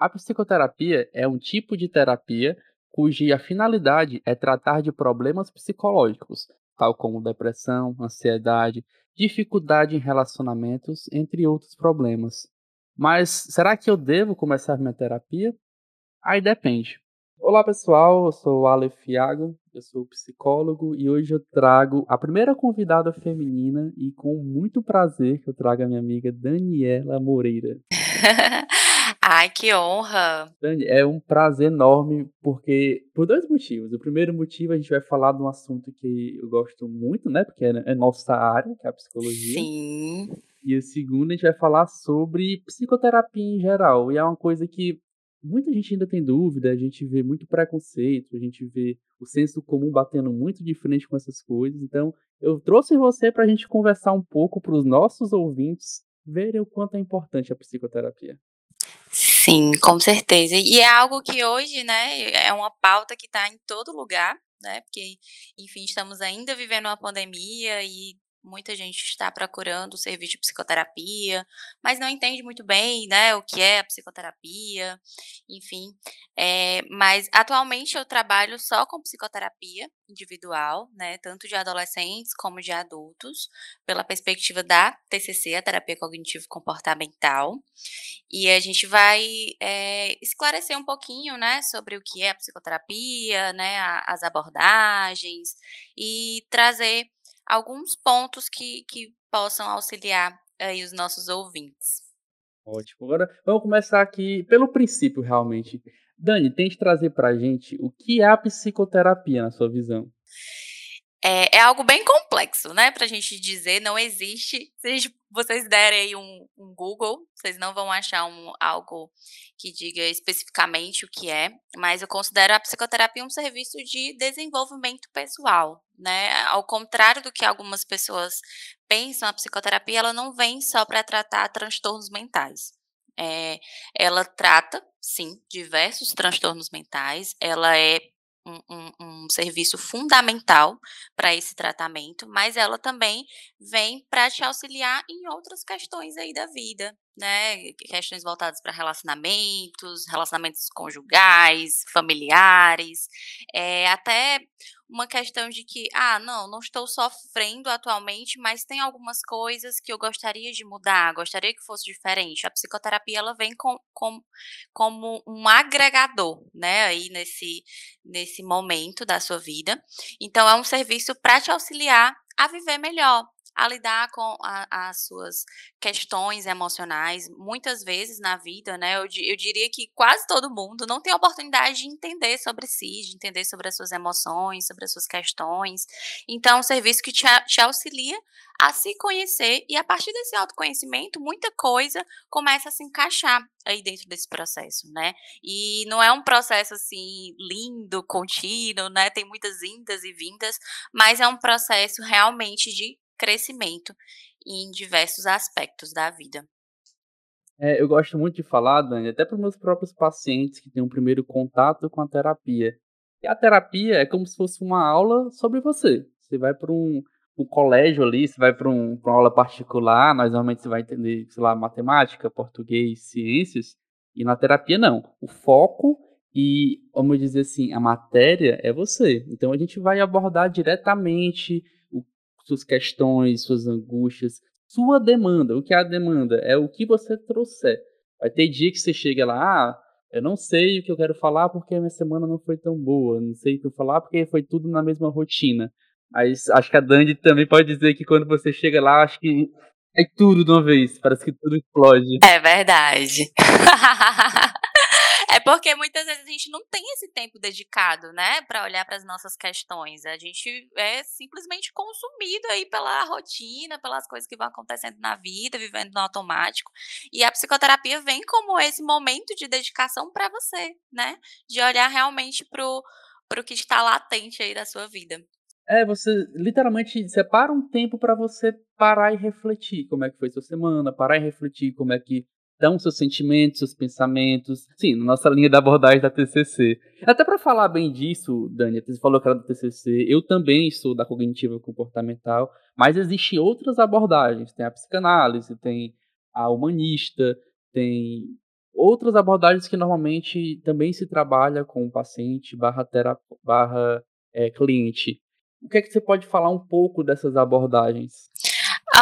A psicoterapia é um tipo de terapia cuja finalidade é tratar de problemas psicológicos, tal como depressão, ansiedade, dificuldade em relacionamentos, entre outros problemas. Mas será que eu devo começar minha terapia? Aí depende. Olá pessoal, eu sou o Aleph Iago, eu sou psicólogo e hoje eu trago a primeira convidada feminina e com muito prazer que eu trago a minha amiga Daniela Moreira. Ai, que honra! Dani, é um prazer enorme porque por dois motivos. O primeiro motivo a gente vai falar de um assunto que eu gosto muito, né? Porque é, é nossa área, que é a psicologia. Sim. E o segundo a gente vai falar sobre psicoterapia em geral. E é uma coisa que muita gente ainda tem dúvida, a gente vê muito preconceito, a gente vê o senso comum batendo muito de frente com essas coisas. Então, eu trouxe você para a gente conversar um pouco para os nossos ouvintes verem o quanto é importante a psicoterapia. Sim, com certeza. E é algo que hoje, né, é uma pauta que está em todo lugar, né? Porque, enfim, estamos ainda vivendo uma pandemia e Muita gente está procurando o serviço de psicoterapia, mas não entende muito bem, né, o que é a psicoterapia, enfim. É, mas atualmente eu trabalho só com psicoterapia individual, né, tanto de adolescentes como de adultos, pela perspectiva da TCC, a terapia cognitivo comportamental. E a gente vai é, esclarecer um pouquinho, né, sobre o que é a psicoterapia, né, as abordagens e trazer alguns pontos que, que possam auxiliar aí os nossos ouvintes. Ótimo. Agora vamos começar aqui pelo princípio, realmente. Dani, tente trazer para a gente o que é a psicoterapia na sua visão. É, é, algo bem complexo, né, para a gente dizer, não existe. Se vocês derem aí um, um, Google, vocês não vão achar um, algo que diga especificamente o que é, mas eu considero a psicoterapia um serviço de desenvolvimento pessoal, né? Ao contrário do que algumas pessoas pensam, a psicoterapia ela não vem só para tratar transtornos mentais. É, ela trata, sim, diversos transtornos mentais, ela é um, um, serviço fundamental para esse tratamento, mas ela também vem para te auxiliar em outras questões aí da vida, né? Questões voltadas para relacionamentos, relacionamentos conjugais, familiares, é, até uma questão de que, ah, não, não estou sofrendo atualmente, mas tem algumas coisas que eu gostaria de mudar, gostaria que fosse diferente. A psicoterapia ela vem com, com, como um agregador, né, aí nesse, nesse momento da sua vida. Então é um serviço para te auxiliar a viver melhor, a lidar com a, as suas questões emocionais. Muitas vezes na vida, né, eu, eu diria que quase todo mundo não tem a oportunidade de entender sobre si, de entender sobre as suas emoções, sobre as suas questões. Então, é um serviço que te, te auxilia a se conhecer e a partir desse autoconhecimento, muita coisa começa a se encaixar aí dentro desse processo, né? E não é um processo assim lindo, contínuo, né? Tem muitas indas e vindas, mas é um processo realmente de crescimento em diversos aspectos da vida. É, eu gosto muito de falar, Dani, até para meus próprios pacientes que têm um primeiro contato com a terapia. E a terapia é como se fosse uma aula sobre você. Você vai para um, um, colégio ali, você vai para um, uma aula particular, nós normalmente você vai entender, sei lá, matemática, português, ciências. E na terapia, não. O foco e, vamos dizer assim, a matéria é você. Então a gente vai abordar diretamente suas questões, suas angústias, sua demanda. O que é a demanda? É o que você trouxer. Vai ter dia que você chega lá, ah, eu não sei o que eu quero falar porque a minha semana não foi tão boa, não sei o que eu falar porque foi tudo na mesma rotina. Mas acho que a Dandy também pode dizer que quando você chega lá, acho que é tudo de uma vez, parece que tudo explode. É verdade. É porque muitas vezes a gente não tem esse tempo dedicado, né, para olhar para as nossas questões. A gente é simplesmente consumido aí pela rotina, pelas coisas que vão acontecendo na vida, vivendo no automático. E a psicoterapia vem como esse momento de dedicação para você, né, de olhar realmente pro pro que está latente aí da sua vida. É, você literalmente separa um tempo para você parar e refletir como é que foi sua semana, parar e refletir como é que dão seus sentimentos, seus pensamentos. Sim, na nossa linha da abordagem da TCC. Até para falar bem disso, Dani, você falou que era da TCC, eu também sou da cognitiva comportamental, mas existem outras abordagens. Tem a psicanálise, tem a humanista, tem outras abordagens que normalmente também se trabalha com o paciente barra, barra é, cliente. O que é que você pode falar um pouco dessas abordagens?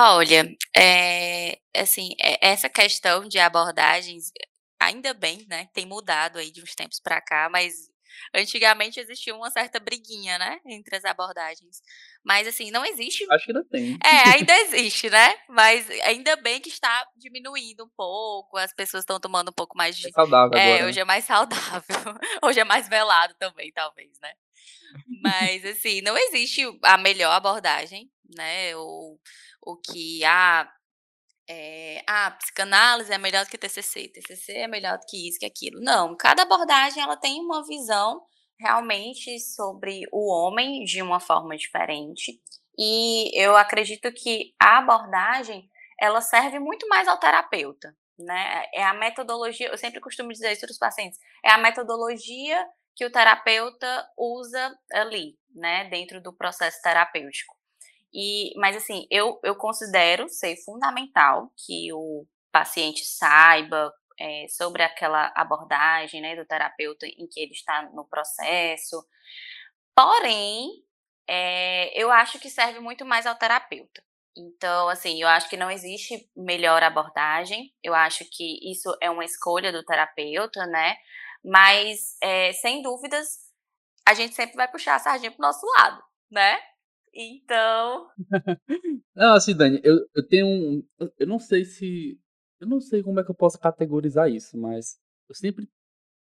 Olha, é, assim, é, essa questão de abordagens, ainda bem, né, tem mudado aí de uns tempos para cá, mas antigamente existia uma certa briguinha, né, entre as abordagens. Mas assim, não existe. Acho que ainda tem. É, ainda existe, né? Mas ainda bem que está diminuindo um pouco, as pessoas estão tomando um pouco mais de. É saudável é, agora. hoje é mais saudável. hoje é mais velado também, talvez, né? Mas assim, não existe a melhor abordagem, né? Ou o que ah, é, ah, psicanálise é melhor do que TCC, TCC é melhor do que isso, que aquilo. Não, cada abordagem ela tem uma visão realmente sobre o homem de uma forma diferente. E eu acredito que a abordagem ela serve muito mais ao terapeuta, né? É a metodologia, eu sempre costumo dizer isso para os pacientes, é a metodologia que o terapeuta usa ali, né, dentro do processo terapêutico. E, mas assim, eu, eu considero ser fundamental que o paciente saiba é, sobre aquela abordagem né, do terapeuta em que ele está no processo. Porém, é, eu acho que serve muito mais ao terapeuta. Então, assim, eu acho que não existe melhor abordagem. Eu acho que isso é uma escolha do terapeuta, né? Mas, é, sem dúvidas, a gente sempre vai puxar a sardinha pro nosso lado, né? Então. não, assim, Dani, eu, eu tenho um. Eu não sei se. Eu não sei como é que eu posso categorizar isso, mas eu sempre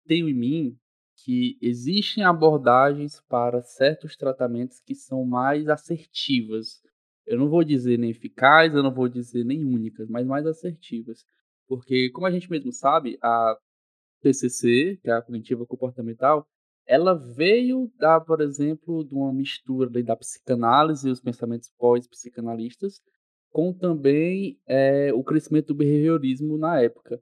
tenho em mim que existem abordagens para certos tratamentos que são mais assertivas. Eu não vou dizer nem eficazes, eu não vou dizer nem únicas, mas mais assertivas. Porque, como a gente mesmo sabe, a TCC, que é a cognitiva comportamental, ela veio da, por exemplo, de uma mistura da psicanálise e os pensamentos pós-psicanalistas, com também é, o crescimento do behaviorismo na época.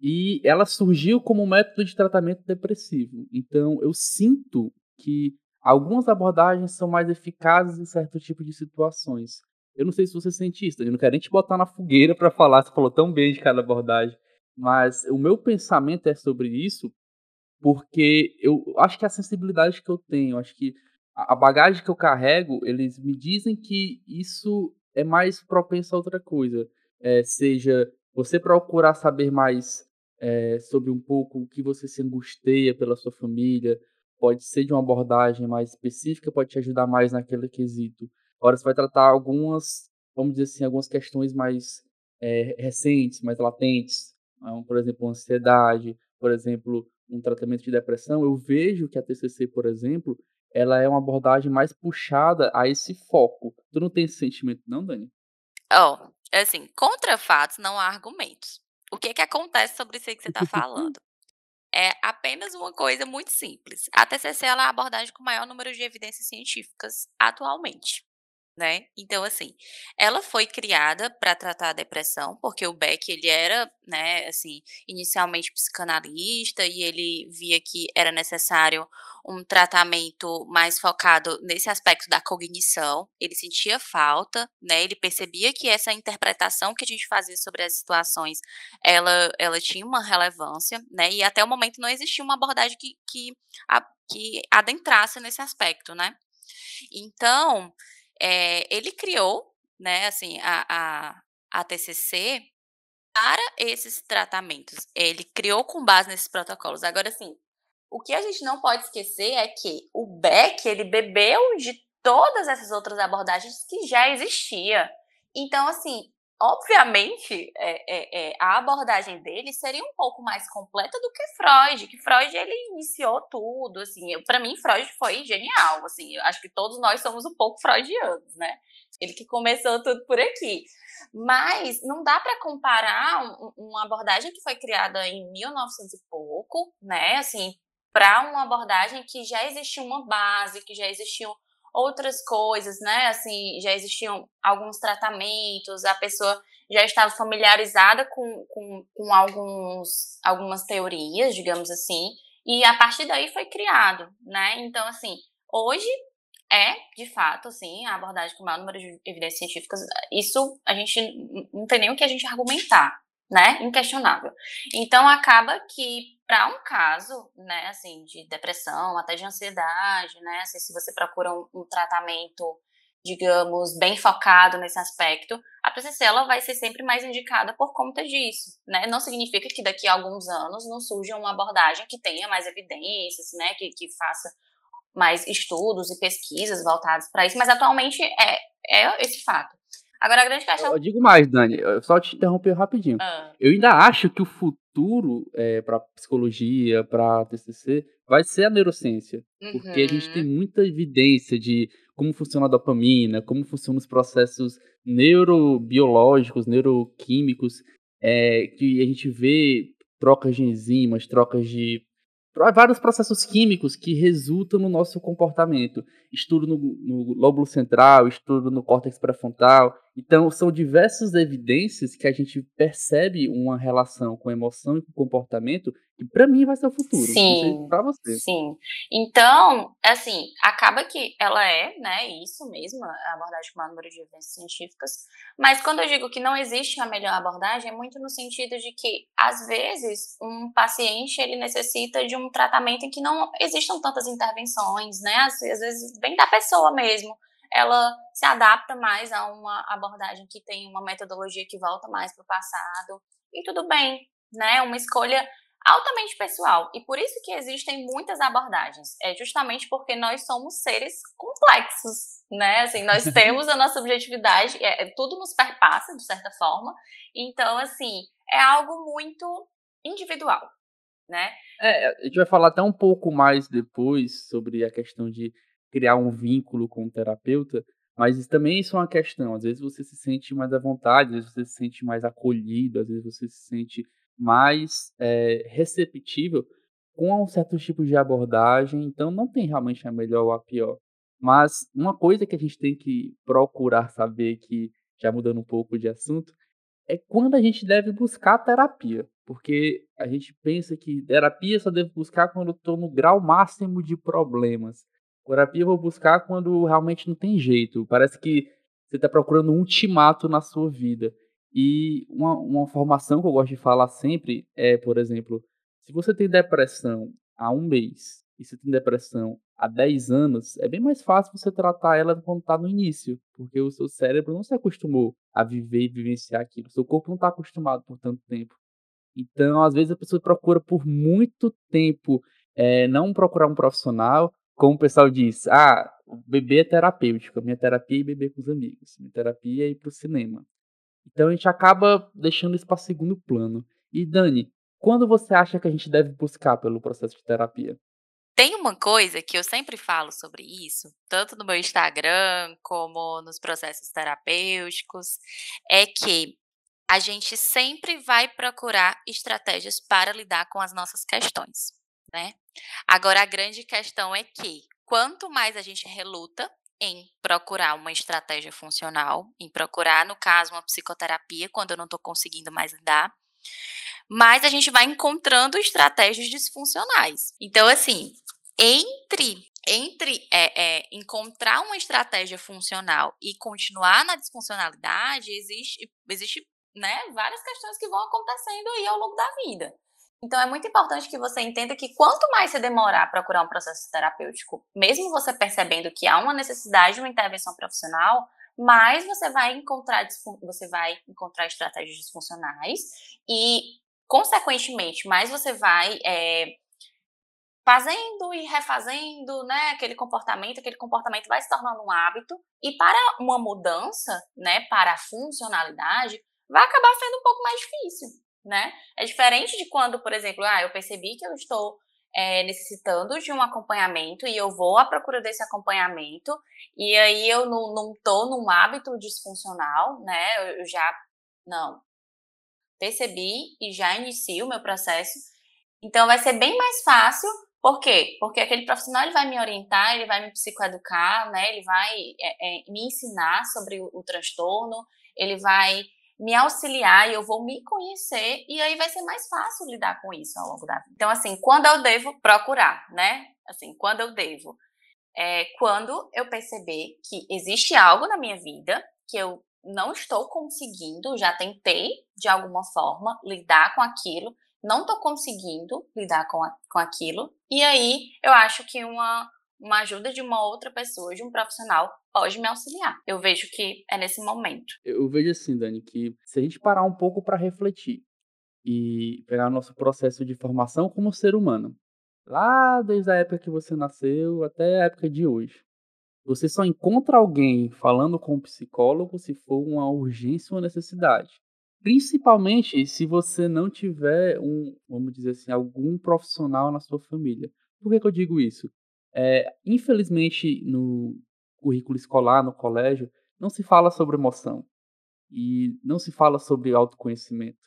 E ela surgiu como método de tratamento depressivo. Então, eu sinto que algumas abordagens são mais eficazes em certo tipo de situações. Eu não sei se você sente isso, eu não quero nem te botar na fogueira para falar, você falou tão bem de cada abordagem, mas o meu pensamento é sobre isso, porque eu acho que a sensibilidade que eu tenho, acho que a bagagem que eu carrego, eles me dizem que isso é mais propenso a outra coisa. É, seja você procurar saber mais é, sobre um pouco o que você se angustia pela sua família, pode ser de uma abordagem mais específica, pode te ajudar mais naquele quesito. Agora você vai tratar algumas, vamos dizer assim, algumas questões mais é, recentes, mais latentes, por exemplo, ansiedade, por exemplo, um tratamento de depressão, eu vejo que a TCC, por exemplo, ela é uma abordagem mais puxada a esse foco. Tu não tem esse sentimento, não, Dani? Ó, oh, assim, contra fatos não há argumentos. O que que acontece sobre isso aí que você está falando? é apenas uma coisa muito simples. A TCC é a abordagem com maior número de evidências científicas atualmente né? Então, assim, ela foi criada para tratar a depressão, porque o Beck, ele era, né, assim, inicialmente psicanalista e ele via que era necessário um tratamento mais focado nesse aspecto da cognição. Ele sentia falta, né? Ele percebia que essa interpretação que a gente fazia sobre as situações, ela, ela tinha uma relevância, né? E até o momento não existia uma abordagem que, que, a, que adentrasse nesse aspecto, né? Então, é, ele criou, né, assim, a, a, a TCC para esses tratamentos. Ele criou com base nesses protocolos. Agora, assim, o que a gente não pode esquecer é que o Beck, ele bebeu de todas essas outras abordagens que já existia. Então, assim, obviamente, é, é, é, a abordagem dele seria um pouco mais completa do que Freud, que Freud ele iniciou tudo, assim, para mim Freud foi genial, assim, eu acho que todos nós somos um pouco freudianos, né? Ele que começou tudo por aqui. Mas não dá para comparar um, uma abordagem que foi criada em 1900 e pouco, né? Assim, para uma abordagem que já existia uma base, que já existiam outras coisas, né? Assim, já existiam alguns tratamentos, a pessoa já estava familiarizada com, com, com alguns, algumas teorias, digamos assim, e a partir daí foi criado, né? Então, assim, hoje é, de fato, assim, a abordagem com o maior número de evidências científicas, isso a gente não tem nem o que a gente argumentar, né? Inquestionável. Então acaba que para um caso, né, assim, de depressão, até de ansiedade, né, assim, se você procura um, um, tratamento, digamos, bem focado nesse aspecto, a PCC ela vai ser sempre mais indicada por conta disso, né? Não significa que daqui a alguns anos não surja uma abordagem que tenha mais evidências, né, que, que faça mais estudos e pesquisas voltados para isso, mas atualmente é, é esse fato. Agora a grande questão. Eu digo mais, Dani, eu só te interromper rapidinho. Ah. Eu ainda acho que o futuro é, para psicologia, para TCC, vai ser a neurociência. Uhum. Porque a gente tem uhum. muita evidência de como funciona a dopamina, como funcionam os processos neurobiológicos, neuroquímicos, é, que a gente vê trocas de enzimas, trocas de vários processos químicos que resultam no nosso comportamento. Estudo no, no lóbulo central, estudo no córtex pré-frontal. Então, são diversas evidências que a gente percebe uma relação com emoção e com comportamento que para mim vai ser o futuro. Sim. Para você. Sim. Então, assim, acaba que ela é, né, isso mesmo, a abordagem com o número de evidências científicas, mas quando eu digo que não existe a melhor abordagem, é muito no sentido de que, às vezes, um paciente, ele necessita de um tratamento em que não existam tantas intervenções, né, às, às vezes, bem da pessoa mesmo, ela se adapta mais a uma abordagem que tem uma metodologia que volta mais para o passado, e tudo bem, né, uma escolha altamente pessoal. E por isso que existem muitas abordagens. É justamente porque nós somos seres complexos, né? Assim, nós temos a nossa objetividade, é, é, tudo nos perpassa, de certa forma. Então, assim, é algo muito individual, né? É, a gente vai falar até um pouco mais depois sobre a questão de criar um vínculo com o terapeuta, mas também isso é uma questão. Às vezes você se sente mais à vontade, às vezes você se sente mais acolhido, às vezes você se sente mais é, receptível com um certo tipo de abordagem, então não tem realmente a melhor ou a pior. Mas uma coisa que a gente tem que procurar saber, que já mudando um pouco de assunto, é quando a gente deve buscar terapia. Porque a gente pensa que terapia só deve buscar quando eu estou no grau máximo de problemas. Terapia eu vou buscar quando realmente não tem jeito. Parece que você está procurando um ultimato na sua vida. E uma, uma formação que eu gosto de falar sempre é, por exemplo, se você tem depressão há um mês e você tem depressão há 10 anos, é bem mais fácil você tratar ela quando está no início, porque o seu cérebro não se acostumou a viver e vivenciar aquilo. O seu corpo não está acostumado por tanto tempo. Então, às vezes, a pessoa procura por muito tempo é, não procurar um profissional, como o pessoal diz, ah, beber é terapêutico, minha terapia é beber com os amigos, minha terapia é ir para o cinema. Então a gente acaba deixando isso para segundo plano. E Dani, quando você acha que a gente deve buscar pelo processo de terapia? Tem uma coisa que eu sempre falo sobre isso, tanto no meu Instagram como nos processos terapêuticos, é que a gente sempre vai procurar estratégias para lidar com as nossas questões, né? Agora a grande questão é que quanto mais a gente reluta em procurar uma estratégia funcional, em procurar, no caso, uma psicoterapia, quando eu não estou conseguindo mais lidar. Mas a gente vai encontrando estratégias disfuncionais. Então, assim, entre entre é, é, encontrar uma estratégia funcional e continuar na disfuncionalidade, existe, existe né, várias questões que vão acontecendo aí ao longo da vida. Então é muito importante que você entenda que quanto mais você demorar a procurar um processo terapêutico, mesmo você percebendo que há uma necessidade de uma intervenção profissional, mais você vai encontrar você vai encontrar estratégias disfuncionais e, consequentemente, mais você vai é, fazendo e refazendo, né, aquele comportamento, aquele comportamento vai se tornando um hábito e para uma mudança, né, para a funcionalidade, vai acabar sendo um pouco mais difícil né? É diferente de quando, por exemplo, ah, eu percebi que eu estou é, necessitando de um acompanhamento e eu vou à procura desse acompanhamento e aí eu não, não tô num hábito disfuncional, né? Eu já, não, percebi e já inicio o meu processo. Então vai ser bem mais fácil, por quê? Porque aquele profissional ele vai me orientar, ele vai me psicoeducar, né? Ele vai é, é, me ensinar sobre o, o transtorno, ele vai me auxiliar e eu vou me conhecer e aí vai ser mais fácil lidar com isso ao longo da vida. Então, assim, quando eu devo procurar, né? Assim, quando eu devo? É, quando eu perceber que existe algo na minha vida que eu não estou conseguindo, já tentei de alguma forma lidar com aquilo, não estou conseguindo lidar com, a, com aquilo, e aí eu acho que uma, uma ajuda de uma outra pessoa, de um profissional, pode me auxiliar. Eu vejo que é nesse momento. Eu vejo assim, Dani, que se a gente parar um pouco para refletir e pegar nosso processo de formação como ser humano, lá desde a época que você nasceu até a época de hoje, você só encontra alguém falando com um psicólogo se for uma urgência ou necessidade. Principalmente se você não tiver um, vamos dizer assim, algum profissional na sua família. Por que, que eu digo isso? É, infelizmente, no currículo escolar, no colégio, não se fala sobre emoção. E não se fala sobre autoconhecimento.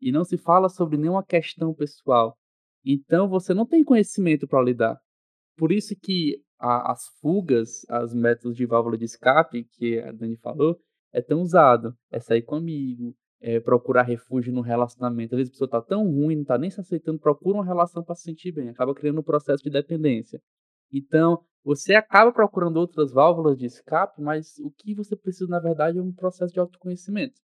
E não se fala sobre nenhuma questão pessoal. Então, você não tem conhecimento para lidar. Por isso que a, as fugas, os métodos de válvula de escape, que a Dani falou, é tão usado. É sair com amigo, é procurar refúgio no relacionamento. Às vezes a pessoa está tão ruim, não está nem se aceitando, procura uma relação para se sentir bem, acaba criando um processo de dependência. Então, você acaba procurando outras válvulas de escape, mas o que você precisa, na verdade, é um processo de autoconhecimento.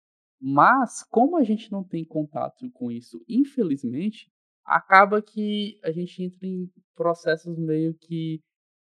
Mas, como a gente não tem contato com isso, infelizmente, acaba que a gente entra em processos meio que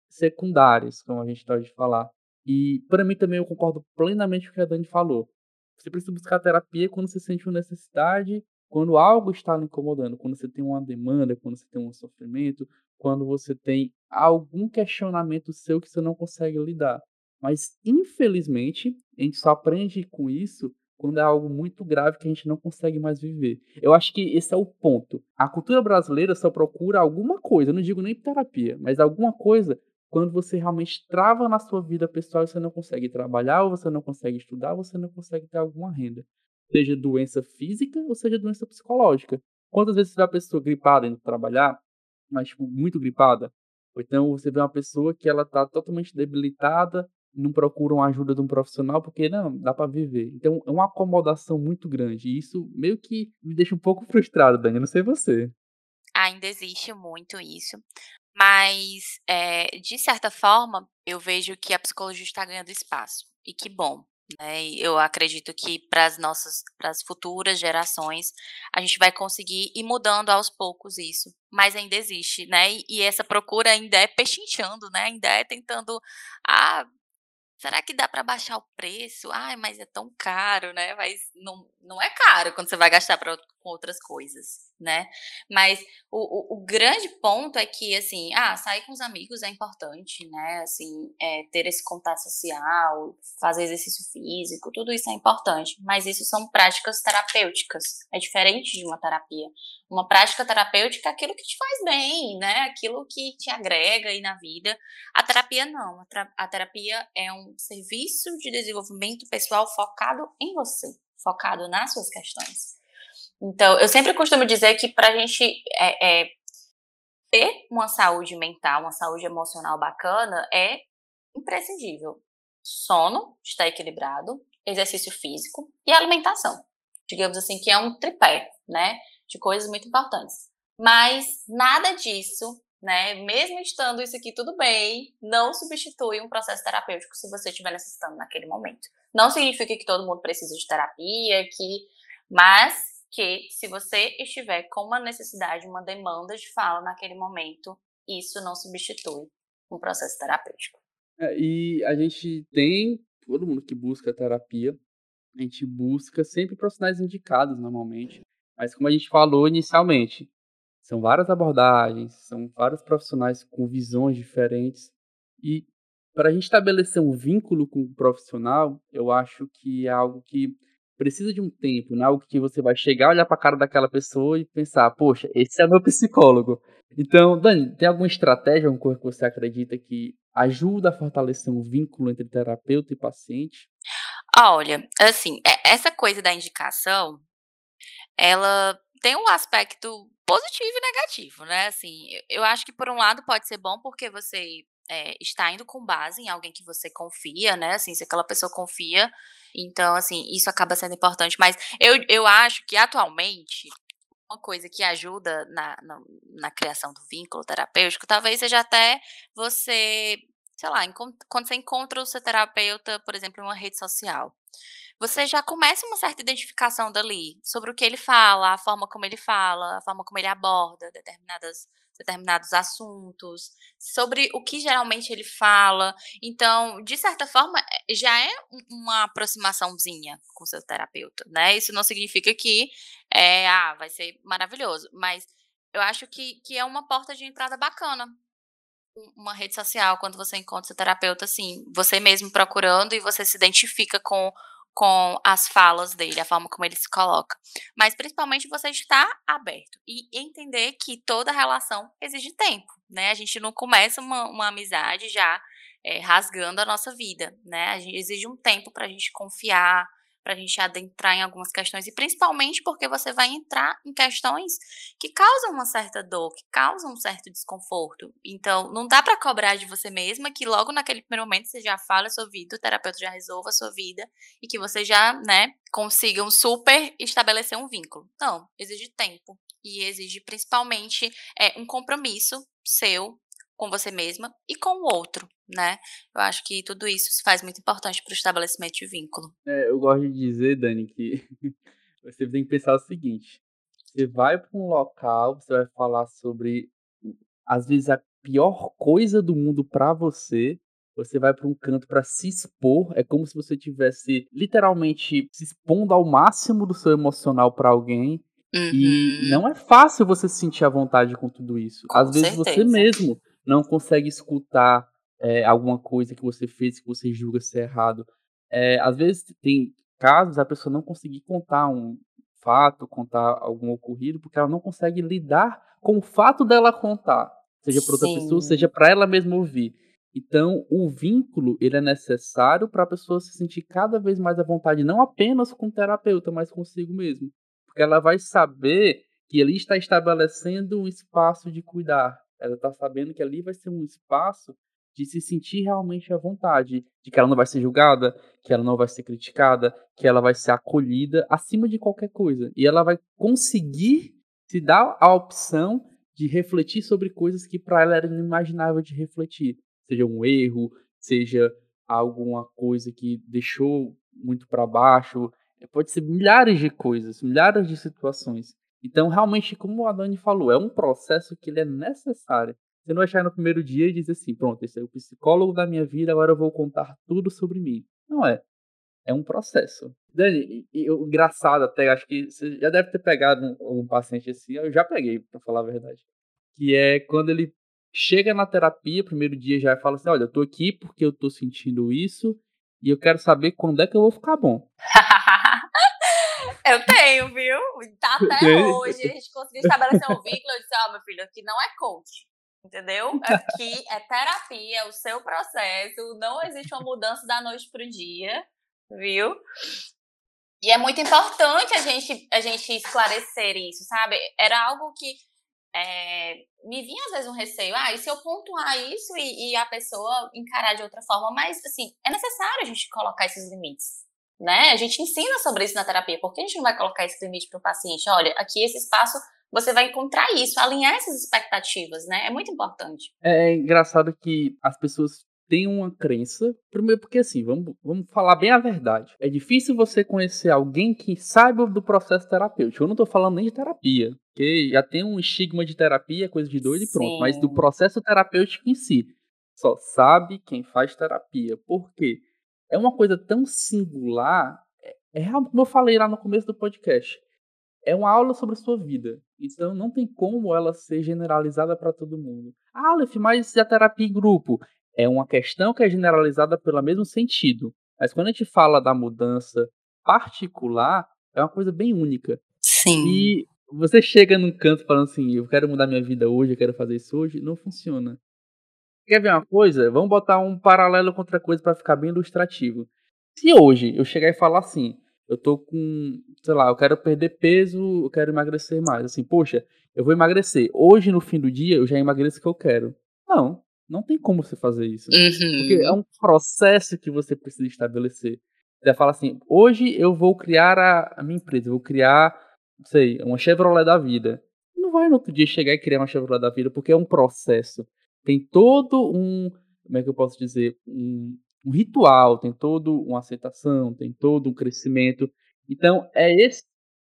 secundários, como a gente pode falar. E para mim também eu concordo plenamente com o que a Dani falou. Você precisa buscar terapia quando você sente uma necessidade, quando algo está lhe incomodando, quando você tem uma demanda, quando você tem um sofrimento, quando você tem algum questionamento seu que você não consegue lidar. Mas infelizmente, a gente só aprende com isso quando é algo muito grave que a gente não consegue mais viver. Eu acho que esse é o ponto. A cultura brasileira só procura alguma coisa, eu não digo nem terapia, mas alguma coisa quando você realmente trava na sua vida pessoal e você não consegue trabalhar, ou você não consegue estudar, ou você não consegue ter alguma renda. Seja doença física ou seja doença psicológica. Quantas vezes você vê a pessoa gripada indo trabalhar, mas tipo, muito gripada? Ou então você vê uma pessoa que ela está totalmente debilitada, não procura uma ajuda de um profissional porque não, dá para viver. Então é uma acomodação muito grande. E isso meio que me deixa um pouco frustrado, Dani. Não sei você. Ainda existe muito isso. Mas, é, de certa forma, eu vejo que a psicologia está ganhando espaço. E que bom. Né? Eu acredito que para as nossas, para as futuras gerações, a gente vai conseguir ir mudando aos poucos isso. Mas ainda existe, né? E, e essa procura ainda é pechinchando, né? Ainda é tentando, ah, será que dá para baixar o preço? Ai, mas é tão caro, né? Mas não, não é caro quando você vai gastar pra, com outras coisas, né? Mas o, o, o, grande ponto é que, assim, ah, sair com os amigos é importante, né? Assim, é, ter esse contato social, fazer exercício físico, tudo isso é importante. Mas isso são práticas terapêuticas. É diferente de uma terapia. Uma prática terapêutica é aquilo que te faz bem, né? Aquilo que te agrega aí na vida. A terapia não. A, terapia é um serviço de desenvolvimento pessoal focado em você, focado nas suas questões. Então, eu sempre costumo dizer que para a gente é, é, ter uma saúde mental, uma saúde emocional bacana, é imprescindível. Sono, estar equilibrado, exercício físico e alimentação. Digamos assim, que é um tripé, né? de coisas muito importantes. Mas nada disso, né, mesmo estando isso aqui tudo bem, não substitui um processo terapêutico se você estiver necessitando naquele momento. Não significa que todo mundo precisa de terapia, que mas que se você estiver com uma necessidade, uma demanda de fala naquele momento, isso não substitui um processo terapêutico. É, e a gente tem, todo mundo que busca terapia, a gente busca sempre profissionais indicados normalmente. Mas como a gente falou inicialmente, são várias abordagens, são vários profissionais com visões diferentes. E para a gente estabelecer um vínculo com o profissional, eu acho que é algo que precisa de um tempo, não é algo que você vai chegar, olhar para a cara daquela pessoa e pensar, poxa, esse é meu psicólogo. Então, Dani, tem alguma estratégia, alguma coisa que você acredita que ajuda a fortalecer um vínculo entre terapeuta e paciente? Olha, assim, é, essa coisa da indicação, ela tem um aspecto positivo e negativo, né? Assim, eu acho que por um lado pode ser bom porque você é, está indo com base em alguém que você confia, né? Assim, se aquela pessoa confia, então, assim, isso acaba sendo importante. Mas eu, eu acho que atualmente uma coisa que ajuda na, na, na criação do vínculo terapêutico, talvez seja até você, sei lá, quando você encontra o seu terapeuta, por exemplo, em uma rede social. você já começa uma certa identificação dali, sobre o que ele fala, a forma como ele fala, a forma como ele aborda determinadas determinados assuntos, sobre o que geralmente ele fala. Então, de certa forma, eh, já é uma aproximaçãozinha com seu terapeuta, né? Isso não significa que é, ah, vai ser maravilhoso, mas eu acho que, que é uma porta de entrada bacana uma rede social quando você encontra seu terapeuta, assim, você mesmo procurando e você se identifica com, com as falas dele, a forma como ele se coloca. Mas principalmente você está aberto e entender que toda relação exige tempo, né? A gente não começa uma, uma amizade já é, rasgando a nossa vida, né? A gente exige um tempo para a gente confiar, para a gente adentrar em algumas questões, e principalmente porque você vai entrar em questões que causam uma certa dor, que causam um certo desconforto. Então, não dá para cobrar de você mesma que logo naquele primeiro momento você já fala a sua vida, o terapeuta já resolva a sua vida e que você já, né, consiga um super estabelecer um vínculo. Não, exige tempo e exige principalmente é, um compromisso seu com você mesma e com o outro, né? Eu acho que tudo isso se faz muito importante para o estabelecimento de vínculo. É, eu gosto de dizer, Dani, que você tem que pensar o seguinte: você vai para um local, você vai falar sobre, às vezes, a pior coisa do mundo para você. Você vai para um canto para se expor, é como se você tivesse literalmente se expondo ao máximo do seu emocional para alguém. Uhum. E não é fácil você se sentir à vontade com tudo isso. Com Às vezes certeza. você mesmo não consegue escutar é, alguma coisa que você fez que você julga ser errado. É, às vezes tem casos a pessoa não conseguir contar um fato, contar algum ocorrido, porque ela não consegue lidar com o fato dela contar, seja para outra pessoa, seja para ela mesma ouvir. Então, o vínculo ele é necessário para a pessoa se sentir cada vez mais à vontade, não apenas com o terapeuta, mas consigo mesmo. Porque ela vai saber que ali está estabelecendo um espaço de cuidar, ela está sabendo que ali vai ser um espaço de se sentir realmente à vontade, de que ela não vai ser julgada, que ela não vai ser criticada, que ela vai ser acolhida acima de qualquer coisa. E ela vai conseguir se dar a opção de refletir sobre coisas que para ela era inimaginável de refletir, seja um erro, seja alguma coisa que deixou muito para baixo, pode ser milhares de coisas, milhares de situações. Então, realmente, como a Dani falou, é um processo que ele é necessário. Você não vai chegar no primeiro dia e dizer assim, pronto, esse é o psicólogo da minha vida, agora eu vou contar tudo sobre mim. Não é. É um processo. Dani, engraçado até, acho que você já deve ter pegado um, um paciente assim, eu já peguei, para falar a verdade. Que é quando ele chega na terapia, primeiro dia já fala assim, olha, eu tô aqui porque eu tô sentindo isso e eu quero saber quando é que eu vou ficar bom. Eu tenho, viu? Tá até hoje. A gente conseguiu estabelecer um vínculo. Eu disse, ó, oh, meu filho, aqui não é coach. Entendeu? Aqui é terapia, é o seu processo. Não existe uma mudança da noite pro dia, viu? E é muito importante a gente, a gente esclarecer isso, sabe? Era algo que é, me vinha às vezes um receio. Ah, e se eu pontuar isso e, e a pessoa encarar de outra forma? Mas, assim, é necessário a gente colocar esses limites né? A gente ensina sobre isso na terapia. Por que a gente não vai colocar esse limite para o paciente? Olha, aqui esse espaço você vai encontrar isso, alinhar essas expectativas, né? É muito importante. É engraçado que as pessoas têm uma crença, primeiro porque assim, vamos, vamos falar bem a verdade. É difícil você conhecer alguém que saiba do processo terapêutico. Eu não estou falando nem de terapia, porque já tem um estigma de terapia, coisa de doido e pronto, mas do processo terapêutico em si. Só sabe quem faz terapia. Por quê? É uma coisa tão singular. É, é como eu falei lá no começo do podcast. É uma aula sobre a sua vida. Então não tem como ela ser generalizada para todo mundo. Ah, Aleph, mas e a terapia em grupo? É uma questão que é generalizada pelo mesmo sentido. Mas quando a gente fala da mudança particular, é uma coisa bem única. Sim. E você chega num canto falando assim, eu quero mudar minha vida hoje, eu quero fazer isso hoje, não funciona. Quer ver uma coisa? Vamos botar um paralelo com outra coisa para ficar bem ilustrativo. Se hoje eu chegar e falar assim, eu tô com, sei lá, eu quero perder peso, eu quero emagrecer mais. Assim, poxa, eu vou emagrecer. Hoje, no fim do dia, eu já emagreço o que eu quero. Não, não tem como você fazer isso. Uhum. Porque é um processo que você precisa estabelecer. Você fala assim, hoje eu vou criar a, a minha empresa, eu vou criar, não sei, uma Chevrolet da vida. Não vai no outro dia chegar e criar uma Chevrolet da vida, porque é um processo tem todo um, como é que eu posso dizer, um, um ritual, tem todo uma aceitação, tem todo um crescimento. Então, é esse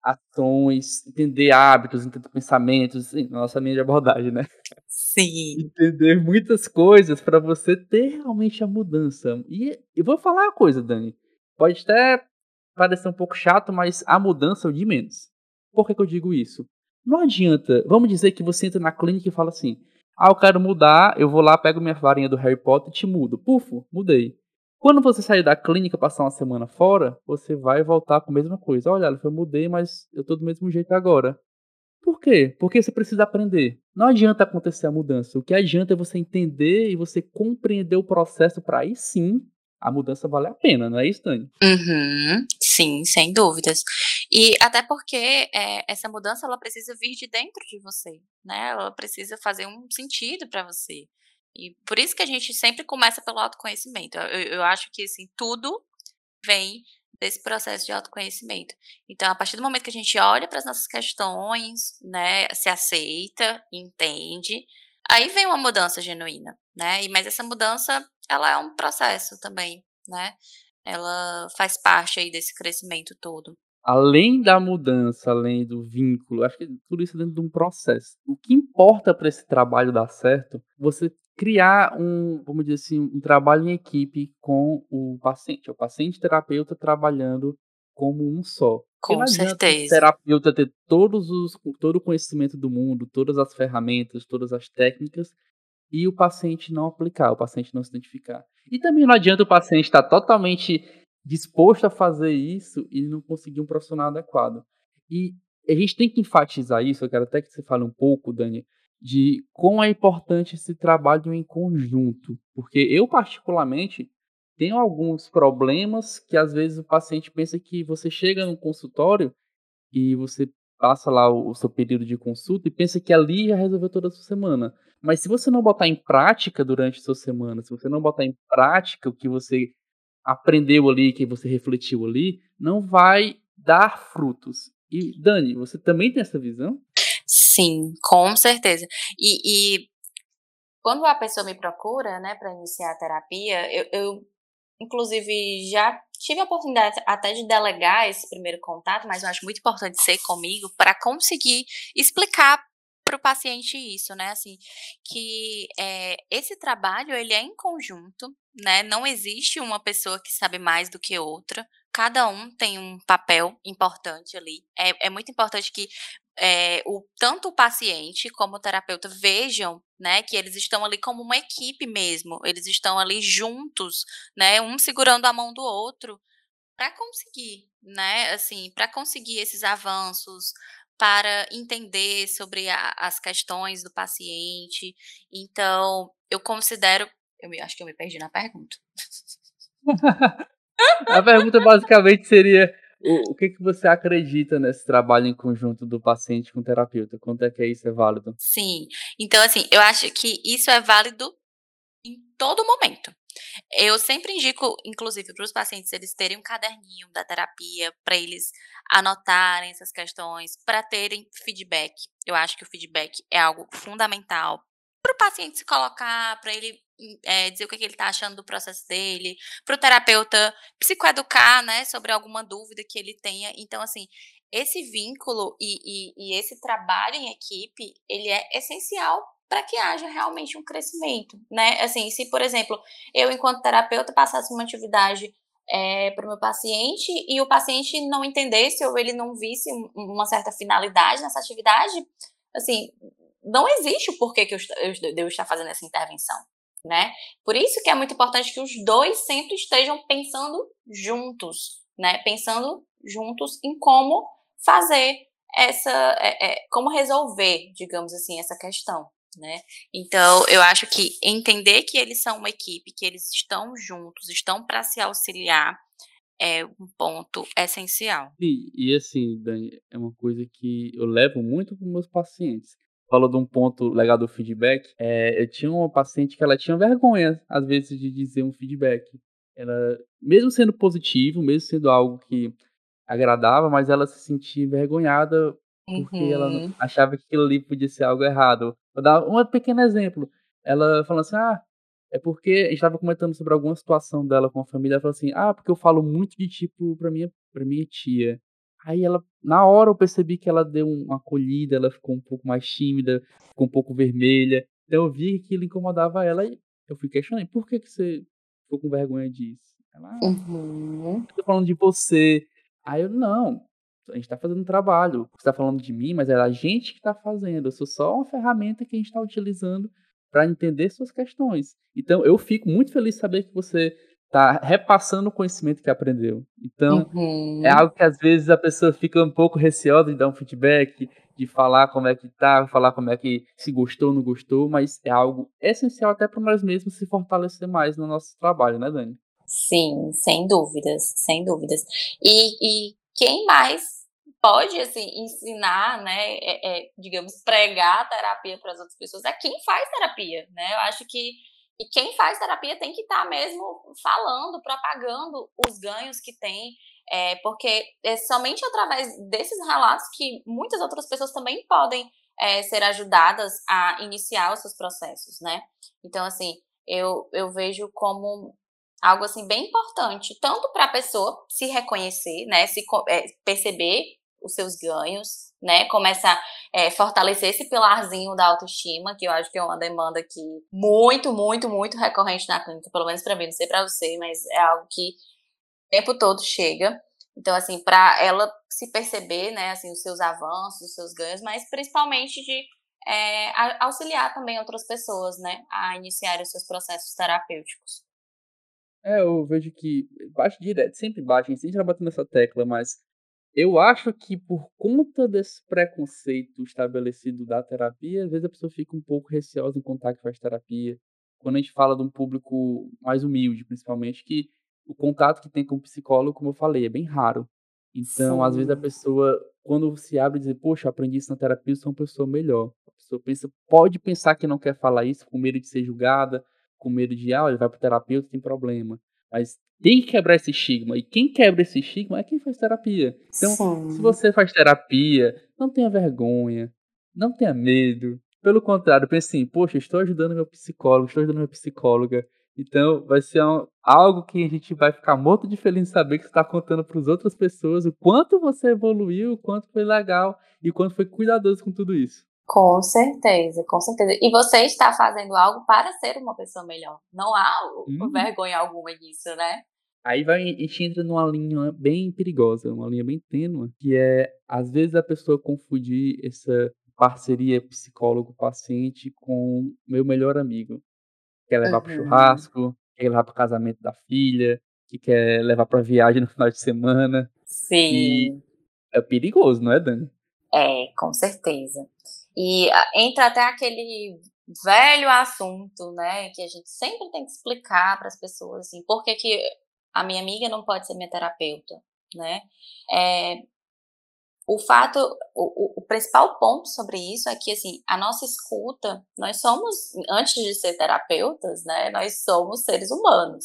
ações, entender hábitos, entender pensamentos, nossa linha de abordagem, né? Sim. Entender muitas coisas para você ter realmente a mudança. E eu vou falar uma coisa, Dani. Pode até parecer um pouco chato, mas a mudança é de menos. Por que, que eu digo isso? Não adianta, vamos dizer que você entra na clínica e fala assim: ah, eu quero mudar, eu vou lá, pego minha varinha do Harry Potter e te mudo. Pufo, mudei. Quando você sair da clínica passar uma semana fora, você vai voltar com a mesma coisa. Olha, eu mudei, mas eu tô do mesmo jeito agora. Por quê? Porque você precisa aprender. Não adianta acontecer a mudança. O que adianta é você entender e você compreender o processo para aí sim a mudança vale a pena, não é isso, Tânia? Uhum, sim, sem dúvidas. E até porque é, essa mudança ela precisa vir de dentro de você, né? Ela precisa fazer um sentido para você. E por isso que a gente sempre começa pelo autoconhecimento. Eu, eu acho que assim, tudo vem desse processo de autoconhecimento. Então, a partir do momento que a gente olha para as nossas questões, né, se aceita, entende, aí vem uma mudança genuína, né? E mas essa mudança, ela é um processo também, né? Ela faz parte aí desse crescimento todo. Além da mudança, além do vínculo, acho que tudo isso dentro de um processo. O que importa para esse trabalho dar certo, você criar um, vamos dizer assim, um trabalho em equipe com o paciente. O paciente terapeuta trabalhando como um só. Com certeza. O terapeuta ter todos os, todo o conhecimento do mundo, todas as ferramentas, todas as técnicas, e o paciente não aplicar, o paciente não se identificar. E também não adianta o paciente estar totalmente disposto a fazer isso e não conseguir um profissional adequado. E a gente tem que enfatizar isso, eu quero até que você fale um pouco, Dani, de como é importante esse trabalho em conjunto. Porque eu, particularmente, tenho alguns problemas que às vezes o paciente pensa que você chega no consultório e você passa lá o, o seu período de consulta e pensa que ali já resolveu toda a sua semana. Mas se você não botar em prática durante a sua semana, se você não botar em prática o que você aprendeu ali, que você refletiu ali, não vai dar frutos. E Dani, você também tem essa visão? Sim, com certeza. E, e quando a pessoa me procura, né, para iniciar a terapia, eu, eu, inclusive, já tive a oportunidade até de delegar esse primeiro contato, mas eu acho muito importante ser comigo para conseguir explicar para o paciente isso, né? Assim, que é, esse trabalho ele é em conjunto, né? Não existe uma pessoa que sabe mais do que outra. Cada um tem um papel importante ali. É, é muito importante que é, o, tanto o paciente como o terapeuta vejam né, que eles estão ali como uma equipe mesmo, eles estão ali juntos, né, um segurando a mão do outro para conseguir, né, assim, para conseguir esses avanços, para entender sobre a, as questões do paciente. Então, eu considero, eu me, acho que eu me perdi na pergunta. a pergunta basicamente seria o, o que, que você acredita nesse trabalho em conjunto do paciente com o terapeuta? Quanto é que isso é válido? Sim. Então, assim, eu acho que isso é válido em todo momento. Eu sempre indico, inclusive, para os pacientes eles terem um caderninho da terapia, para eles anotarem essas questões, para terem feedback. Eu acho que o feedback é algo fundamental para o paciente se colocar, para ele é, dizer o que, que ele está achando do processo dele, para o terapeuta psicoeducar, né, sobre alguma dúvida que ele tenha. Então, assim, esse vínculo e, e, e esse trabalho em equipe, ele é essencial para que haja realmente um crescimento, né? Assim, se, por exemplo, eu, enquanto terapeuta, passasse uma atividade é, para o meu paciente e o paciente não entendesse ou ele não visse uma certa finalidade nessa atividade, assim, não existe o porquê que eu, eu devo estar fazendo essa intervenção, né? Por isso que é muito importante que os dois sempre estejam pensando juntos, né? Pensando juntos em como fazer essa, é, é, como resolver, digamos assim, essa questão, né? Então, eu acho que entender que eles são uma equipe, que eles estão juntos, estão para se auxiliar, é um ponto essencial. E, e assim, Dani, é uma coisa que eu levo muito para meus pacientes falou de um ponto legal do feedback. É, eu tinha uma paciente que ela tinha vergonha, às vezes, de dizer um feedback. Ela, mesmo sendo positivo, mesmo sendo algo que agradava, mas ela se sentia envergonhada porque uhum. ela achava que aquilo ali podia ser algo errado. Vou dar um pequeno exemplo. Ela falou assim: ah, é porque a gente tava comentando sobre alguma situação dela com a família, ela falou assim: "Ah, porque eu falo muito de tipo pra minha pra minha tia". Aí ela na hora eu percebi que ela deu uma acolhida, ela ficou um pouco mais tímida, ficou um pouco vermelha. Então eu vi que aquilo incomodava ela e eu fui questionando: "Por que que você ficou com vergonha disso?". Ela: "Ah, Uhum. eu tô falando de você". Aí eu: "Não, a gente tá fazendo um trabalho. Você tá falando de mim, mas é a gente que tá fazendo. Eu sou só uma ferramenta que a gente tá utilizando para entender suas questões. Então eu fico muito feliz de saber que você tá repassando o conhecimento que aprendeu. Então, é Uhum. algo que às vezes a pessoa fica um pouco receosa de dar um feedback, de falar como é que tá, falar como é que se gostou ou não gostou, mas é algo essencial até para nós mesmos se fortalecer mais no nosso trabalho, né, Dani? Sim, sem dúvidas, sem dúvidas. E e quem mais pode, assim, ensinar, né, eh eh, digamos, pregar a terapia para as outras pessoas é quem faz terapia, né. Eu acho que e quem faz terapia tem que estar mesmo falando, propagando os ganhos que tem, eh, porque é somente através desses relatos que muitas outras pessoas também podem, eh, ser ajudadas a iniciar os seus processos, né. Então, assim, eu eu vejo como algo, assim, bem importante, tanto para a pessoa se reconhecer, né, se eh, perceber os seus ganhos, né, começar, eh, fortalecer esse pilarzinho da autoestima, que eu acho que é uma demanda que muito, muito, muito recorrente na clínica, pelo menos para mim, não sei para você, mas é algo que o tempo todo chega. Então, assim, para ela se perceber, né, assim, os seus avanços, os seus ganhos, mas principalmente de, a auxiliar também outras pessoas, né, a iniciarem os seus processos terapêuticos. É, eu vejo que bate direto, sempre bate, a gente sempre vai batendo nessa tecla, mas eu acho que por conta desse preconceito estabelecido da terapia, às vezes a pessoa fica um pouco receosa em contar que faz terapia. Quando a gente fala de um público mais humilde, principalmente, que o contato que tem com o psicólogo, como eu falei, é bem raro. Então, às vezes a Sim. pessoa, quando se abre e diz: "Poxa, aprendi isso na terapia, eu sou uma pessoa melhor". A pessoa pensa pode pensar que não quer falar isso, com medo de ser julgada, com medo de: "Ah, olha, vai para o terapeuta, tem problema". Mas tem que quebrar esse estigma, e quem quebra esse estigma é quem faz terapia. Então, se Sim. você faz terapia, não tenha vergonha, não tenha medo. Pelo contrário, pense assim: "Poxa, estou ajudando meu psicólogo, estou ajudando minha psicóloga". Então vai ser um algo que a gente vai ficar morto de feliz em saber que você está contando para as outras pessoas o quanto você evoluiu, o quanto foi legal e o quanto foi cuidadoso com tudo isso. Com certeza, com certeza. E você está fazendo algo para ser uma pessoa melhor. Não há o Uhum. vergonha alguma nisso, né. Aí vai a gente entra numa linha bem perigosa, uma linha bem tênue, que é, às vezes, a pessoa confundir essa parceria psicólogo-paciente com meu melhor amigo. Quer levar para Uhum. churrasco, quer levar para casamento da filha, que quer levar pra viagem no final de semana, Sim. é perigoso, não é, Dani? É, com certeza. E a entra até aquele velho assunto, né, que a gente sempre tem que explicar para as pessoas, assim, por que que a minha amiga não pode ser minha terapeuta, né. Eh, o fato o o principal ponto sobre isso é que, assim, a nossa escuta nós somos antes de ser terapeutas, né, nós somos seres humanos.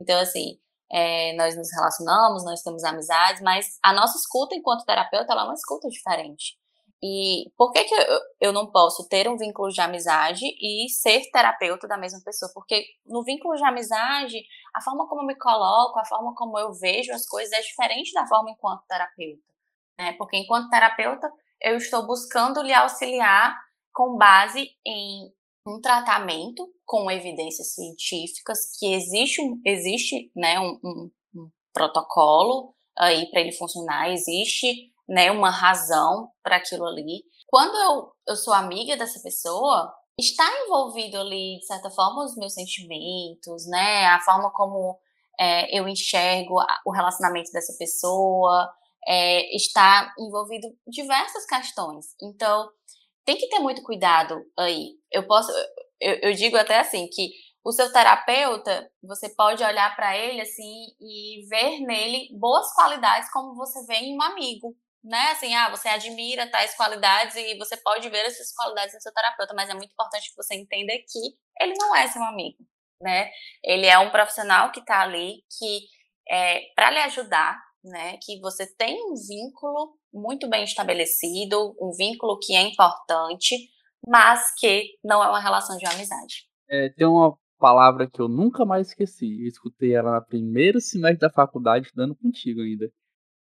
Então, assim, eh, nós nos relacionamos, nós temos amizades, mas a nossa escuta enquanto terapeuta, ela é uma escuta diferente. E por que que eu não posso ter um vínculo de amizade e ser terapeuta da mesma pessoa? Porque no vínculo de amizade, a forma como eu me coloco, a forma como eu vejo as coisas é diferente da forma enquanto terapeuta, né. Porque enquanto terapeuta, eu estou buscando lhe auxiliar com base em um tratamento com evidências científicas, que existe existe, né, um um um protocolo aí para ele funcionar, existe, né, uma razão para aquilo ali. Quando eu eu sou amiga dessa pessoa, está envolvido ali, de certa forma, os meus sentimentos, né, a forma como, eh, eu enxergo o relacionamento dessa pessoa, eh, está envolvido diversas questões. Então, tem que ter muito cuidado aí. Eu posso eu eu digo até assim, que o seu terapeuta, você pode olhar para ele, assim, e ver nele boas qualidades como você vê em um amigo, né, assim, ah, você admira tais qualidades e você pode ver essas qualidades no seu terapeuta, mas é muito importante que você entenda que ele não é seu amigo, né. Ele é um profissional que está ali, que, eh, para lhe ajudar, né, que você tenha um vínculo muito bem estabelecido, um vínculo que é importante, mas que não é uma relação de amizade. É, tem uma palavra que eu nunca mais esqueci. Eu escutei ela no primeiro semestre da faculdade, estudando contigo ainda.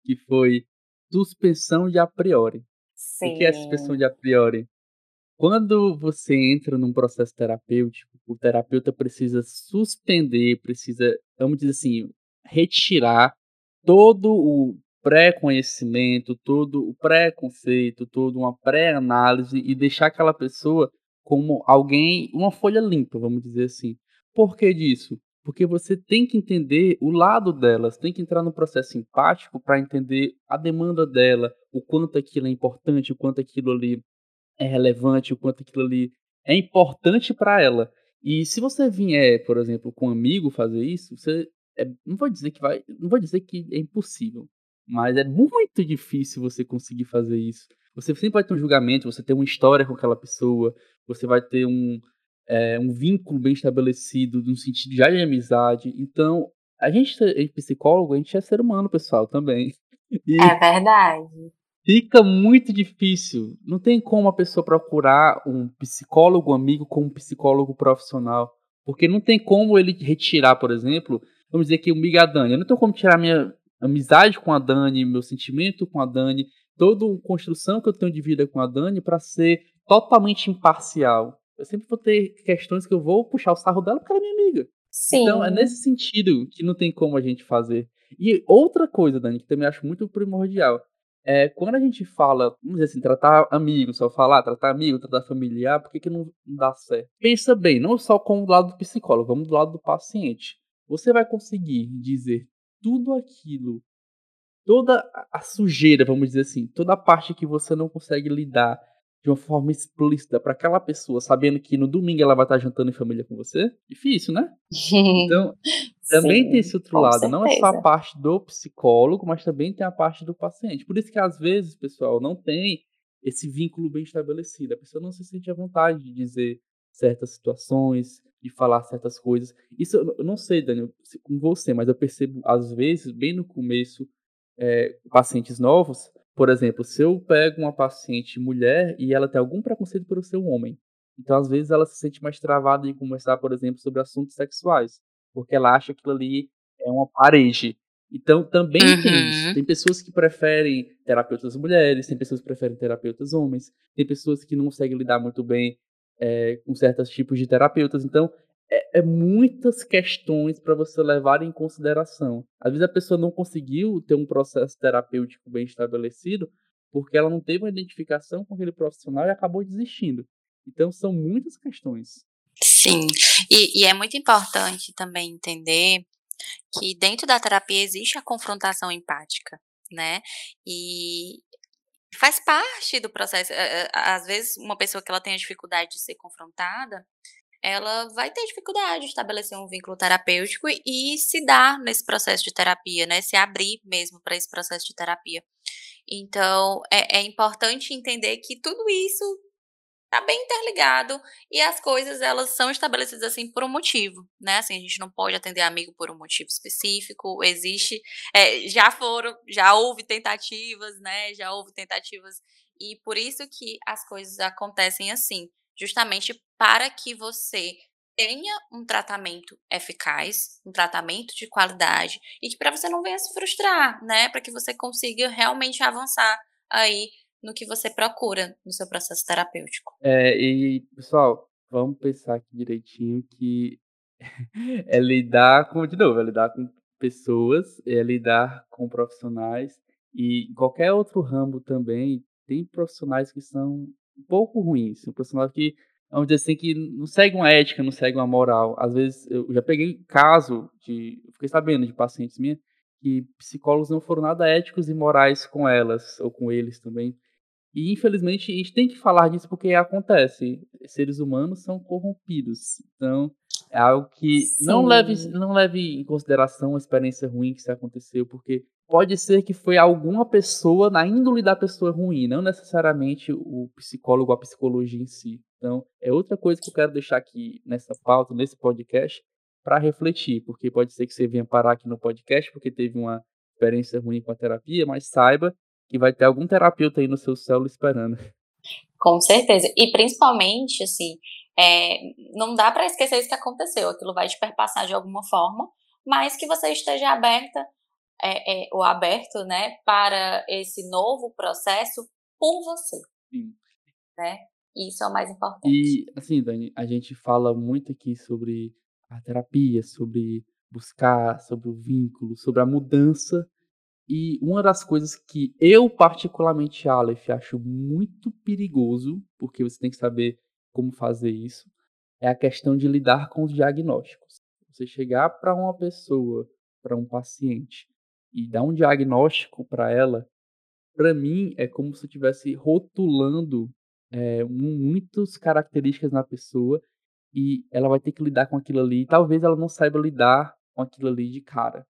Que foi suspensão de a priori. Sim. O que é suspensão de a priori? Quando você entra num processo terapêutico, o terapeuta precisa suspender, precisa, vamos dizer assim, retirar todo o pré-conhecimento, todo o pré-conceito, toda uma pré-análise e deixar aquela pessoa como alguém, uma folha limpa, vamos dizer assim. Por que disso? Porque você tem que entender o lado delas, tem que entrar no processo empático para entender a demanda dela, o quanto aquilo é importante, o quanto aquilo ali é relevante, o quanto aquilo ali é importante para ela. E se você vier, por exemplo, com um amigo fazer isso, você é, não vou dizer que vai, não vou dizer que é impossível, mas é muito difícil você conseguir fazer isso. Você sempre vai ter um julgamento, você tem uma história com aquela pessoa, você vai ter um, é, um vínculo bem estabelecido, no sentido já de amizade. Então, a gente é psicólogo, a gente é ser humano, pessoal, também. E é verdade. Fica muito difícil. Não tem como a pessoa procurar um psicólogo amigo como um psicólogo profissional. Porque não tem como ele retirar, por exemplo, vamos dizer que o Miga Dani. Eu não tenho como tirar minha amizade com a Dani, meu sentimento com a Dani, toda a construção que eu tenho de vida com a Dani para ser totalmente imparcial. Eu sempre vou ter questões que eu vou puxar o sarro dela porque ela é minha amiga. Sim. Então é nesse sentido que não tem como a gente fazer. E outra coisa, Dani, que também acho muito primordial, é quando a gente fala, vamos dizer assim, tratar amigo, só falar, tratar amigo, tratar familiar, por que, que não dá certo? Pensa bem, não só com o lado do psicólogo, vamos do lado do paciente. Você vai conseguir dizer tudo aquilo, toda a sujeira, vamos dizer assim, toda a parte que você não consegue lidar de uma forma explícita para aquela pessoa, sabendo que no domingo ela vai estar jantando em família com você, difícil, né? Então, também Sim, tem esse outro lado, certeza. não é só a parte do psicólogo, mas também tem a parte do paciente. Por isso que às vezes, pessoal, não tem esse vínculo bem estabelecido. A pessoa não se sente à vontade de dizer certas situações, de falar certas coisas. Isso eu não sei, Daniel, com você, mas eu percebo às vezes, bem no começo, é, pacientes novos, por exemplo, se eu pego uma paciente mulher e ela tem algum preconceito pelo seu homem, então às vezes ela se sente mais travada em conversar, por exemplo, sobre assuntos sexuais, porque ela acha que aquilo ali é uma parede. Então também uhum. tem isso. Tem pessoas que preferem terapeutas mulheres, tem pessoas que preferem terapeutas homens, tem pessoas que não conseguem lidar muito bem é, com certos tipos de terapeutas. Então, é, é muitas questões para você levar em consideração. Às vezes a pessoa não conseguiu ter um processo terapêutico bem estabelecido porque ela não teve uma identificação com aquele profissional e acabou desistindo. Então, são muitas questões. Sim, e, e é muito importante também entender que dentro da terapia existe a confrontação empática, né? E faz parte do processo. Às vezes, uma pessoa que ela tem a dificuldade de ser confrontada, ela vai ter dificuldade de estabelecer um vínculo terapêutico e se dar nesse processo de terapia, né? Se abrir mesmo para esse processo de terapia. Então, é, é importante entender que tudo isso tá bem interligado e as coisas elas são estabelecidas assim por um motivo, né? Assim, a gente não pode atender amigo por um motivo específico. Existe, é, já foram, já houve tentativas, né? Já houve tentativas e por isso que as coisas acontecem assim, justamente para que você tenha um tratamento eficaz, um tratamento de qualidade e que para você não venha se frustrar, né? Para que você consiga realmente avançar aí no que você procura no seu processo terapêutico. É, e, pessoal, vamos pensar aqui direitinho que é lidar com, de novo, é lidar com pessoas, é lidar com profissionais e qualquer outro ramo também tem profissionais que são um pouco ruins, um profissional que vamos dizer assim, que não segue uma ética, não segue uma moral. Às vezes, eu já peguei caso de, fiquei sabendo de pacientes minhas, que psicólogos não foram nada éticos e morais com elas, ou com eles também. E infelizmente a gente tem que falar disso porque acontece. Seres humanos são corrompidos. Então, é algo que não leve, não leve em consideração a experiência ruim que se aconteceu, porque pode ser que foi alguma pessoa na índole da pessoa ruim, não necessariamente o psicólogo a psicologia em si. Então, é outra coisa que eu quero deixar aqui nessa pauta, nesse podcast, para refletir, porque pode ser que você venha parar aqui no podcast porque teve uma experiência ruim com a terapia, mas saiba que vai ter algum terapeuta aí no seu céu esperando. Com certeza. E principalmente, assim, é, não dá para esquecer isso que aconteceu, aquilo vai te perpassar de alguma forma, mas que você esteja aberta é, é, ou aberto, né, para esse novo processo por você. Sim. Né? Isso é o mais importante. E, assim, Dani, a gente fala muito aqui sobre a terapia, sobre buscar, sobre o vínculo, sobre a mudança. E uma das coisas que eu, particularmente, Aleph, acho muito perigoso, porque você tem que saber como fazer isso, é a questão de lidar com os diagnósticos. Você chegar para uma pessoa, para um paciente, e dar um diagnóstico para ela, para mim é como se eu estivesse rotulando é, muitas características na pessoa e ela vai ter que lidar com aquilo ali. Talvez ela não saiba lidar com aquilo ali de cara.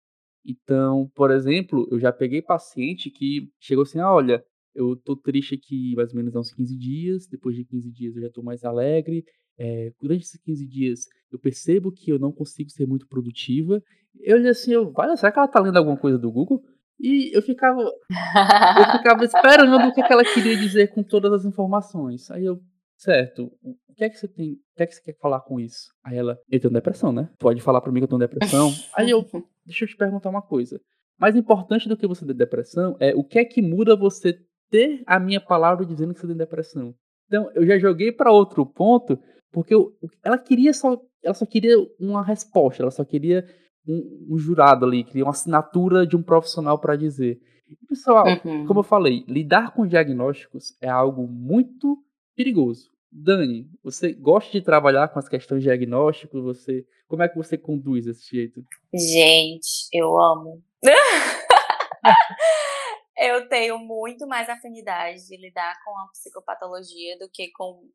Então, por exemplo, eu já peguei paciente que chegou assim: ah, olha, eu tô triste aqui mais ou menos há uns 15 dias, depois de 15 dias eu já tô mais alegre. É, durante esses 15 dias eu percebo que eu não consigo ser muito produtiva. Eu olhei assim, eu, olha, será que ela tá lendo alguma coisa do Google? E eu ficava, eu ficava esperando o que, ela queria dizer com todas as informações. Aí eu, certo, o que é que você tem, o que é que você quer falar com isso? Aí ela, eu tenho depressão, né? Pode falar para mim que eu tenho depressão? Aí eu, deixa eu te perguntar uma coisa. Mais importante do que você ter depressão é o que é que muda você ter a minha palavra dizendo que você tem depressão. Então, eu já joguei para outro ponto, porque eu, ela queria só, ela só queria uma resposta, ela só queria um, um jurado ali, queria uma assinatura de um profissional para dizer. E, pessoal, uhum. como eu falei, lidar com diagnósticos é algo muito perigoso. Dani, você gosta de trabalhar com as questões de diagnóstico? Você, como é que você conduz desse jeito? Gente, eu amo. eu tenho muito mais afinidade de lidar com a psicopatologia do que com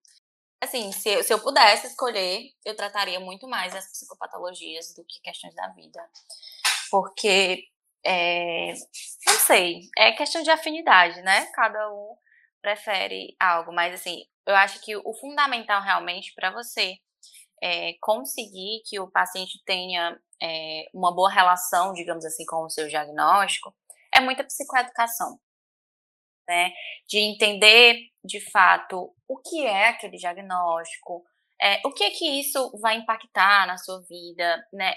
Assim, se eu, se eu pudesse escolher, eu trataria muito mais as psicopatologias do que questões da vida. Porque, é, não sei, é questão de afinidade, né? Cada um prefere algo, mas assim, eu acho que o fundamental realmente para você é, conseguir que o paciente tenha é, uma boa relação, digamos assim, com o seu diagnóstico, é muita psicoeducação né? De entender de fato o que é aquele diagnóstico, é, o que é que isso vai impactar na sua vida, né?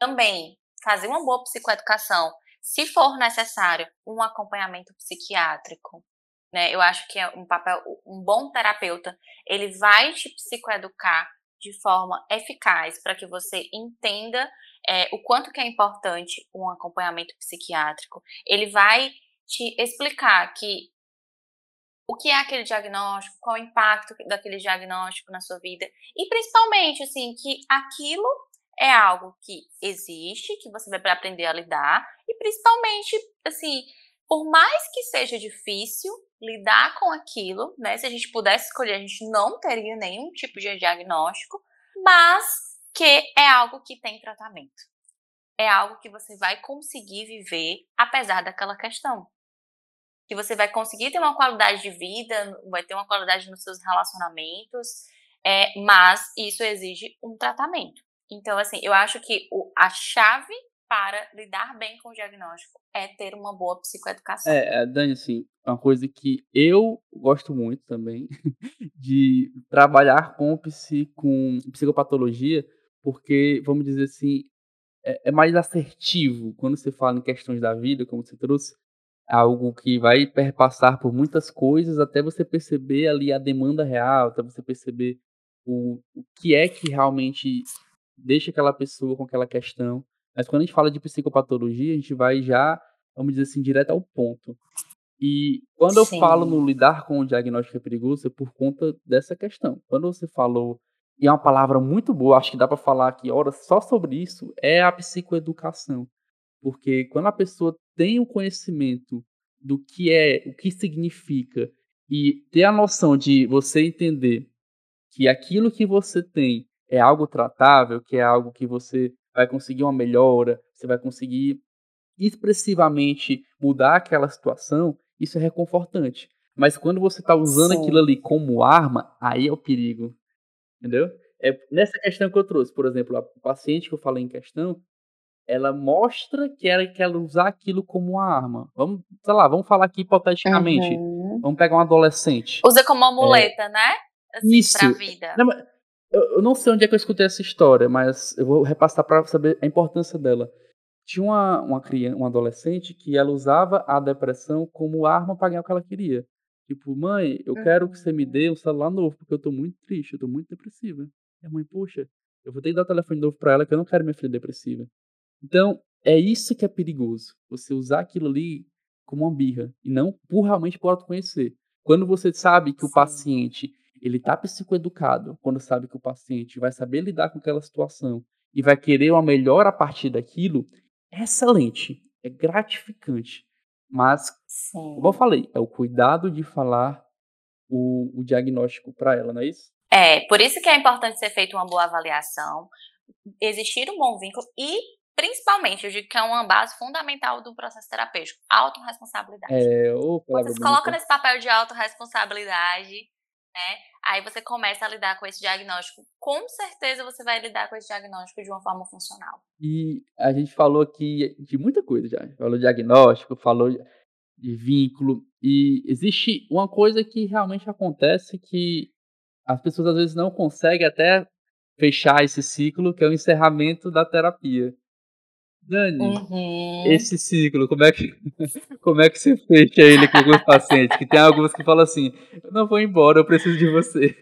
Também fazer uma boa psicoeducação, se for necessário, um acompanhamento psiquiátrico. Né? Eu acho que é um papel, um bom terapeuta, ele vai te psicoeducar de forma eficaz para que você entenda é, o quanto que é importante um acompanhamento psiquiátrico. Ele vai te explicar que o que é aquele diagnóstico, qual o impacto daquele diagnóstico na sua vida e principalmente assim que aquilo é algo que existe, que você vai aprender a lidar e principalmente assim, por mais que seja difícil lidar com aquilo, né? Se a gente pudesse escolher, a gente não teria nenhum tipo de diagnóstico, mas que é algo que tem tratamento. É algo que você vai conseguir viver apesar daquela questão que você vai conseguir ter uma qualidade de vida, vai ter uma qualidade nos seus relacionamentos, é, mas isso exige um tratamento. Então, assim, eu acho que o, a chave para lidar bem com o diagnóstico é ter uma boa psicoeducação. É, é Dani, assim, uma coisa que eu gosto muito também de trabalhar com, psi, com psicopatologia, porque, vamos dizer assim, é, é mais assertivo quando você fala em questões da vida, como você trouxe, algo que vai perpassar por muitas coisas até você perceber ali a demanda real, até você perceber o, o que é que realmente deixa aquela pessoa com aquela questão. Mas quando a gente fala de psicopatologia, a gente vai já, vamos dizer assim, direto ao ponto. E quando eu falo no lidar com o diagnóstico é perigoso, é por conta dessa questão. Quando você falou, e é uma palavra muito boa, acho que dá para falar aqui horas só sobre isso, é a psicoeducação. Porque quando a pessoa tem o conhecimento do que é, o que significa e ter a noção de você entender que aquilo que você tem é algo tratável, que é algo que você vai conseguir uma melhora, você vai conseguir expressivamente mudar aquela situação, isso é reconfortante. Mas quando você está usando Sim. aquilo ali como arma, aí é o perigo. Entendeu? É nessa questão que eu trouxe, por exemplo, o paciente que eu falei em questão, ela mostra que ela quer usar aquilo como uma arma. Vamos, sei lá, vamos falar aqui hipoteticamente. Uhum. Vamos pegar um adolescente. Usa como uma muleta, é, né? Assim, isso. pra vida. Não, eu, não sei onde é que eu escutei essa história, mas eu vou repassar para saber a importância dela. Tinha uma, uma criança, uma adolescente que ela usava a depressão como arma para ganhar o que ela queria. Tipo, mãe, eu quero que você me dê um celular novo, porque eu tô muito triste, eu tô muito depressiva. E a mãe, poxa, eu vou ter que dar o telefone novo para ela, que eu não quero minha filha depressiva. Então, é isso que é perigoso. Você usar aquilo ali como uma birra, e não por realmente por autoconhecer. Quando você sabe que o paciente ele está psicoeducado quando sabe que o paciente vai saber lidar com aquela situação e vai querer uma melhor a partir daquilo, é excelente, é gratificante. Mas, Sim. como eu falei, é o cuidado de falar o, o diagnóstico para ela, não é isso? É, por isso que é importante ser feita uma boa avaliação, existir um bom vínculo e, principalmente, eu digo que é uma base fundamental do processo terapêutico, autorresponsabilidade. É, opa, Você se coloca nesse papel de autorresponsabilidade, né? Aí você começa a lidar com esse diagnóstico. Com certeza você vai lidar com esse diagnóstico de uma forma funcional. E a gente falou aqui de muita coisa já. Falou de diagnóstico, falou de vínculo. E existe uma coisa que realmente acontece que as pessoas às vezes não conseguem até fechar esse ciclo, que é o encerramento da terapia. Dani, uhum. esse ciclo, como é que como é que você fecha ele com alguns pacientes? Que tem alguns que falam assim, eu não vou embora, eu preciso de você.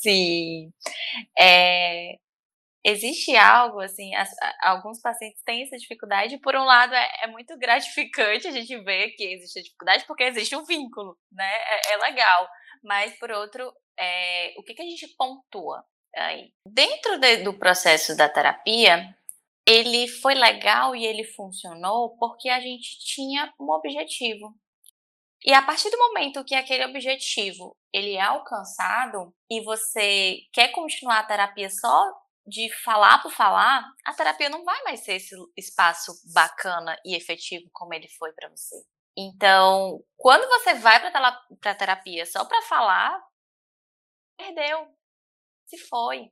Sim. É, existe algo, assim, as, alguns pacientes têm essa dificuldade, por um lado é, é, muito gratificante a gente ver que existe a dificuldade, porque existe um vínculo, né? É, é legal. Mas, por outro, é, o que, que a gente pontua aí? Dentro de, do processo da terapia, ele foi legal e ele funcionou porque a gente tinha um objetivo. E a partir do momento que aquele objetivo ele é alcançado e você quer continuar a terapia só de falar por falar, a terapia não vai mais ser esse espaço bacana e efetivo como ele foi para você. Então, quando você vai para terapia só para falar, perdeu, se foi.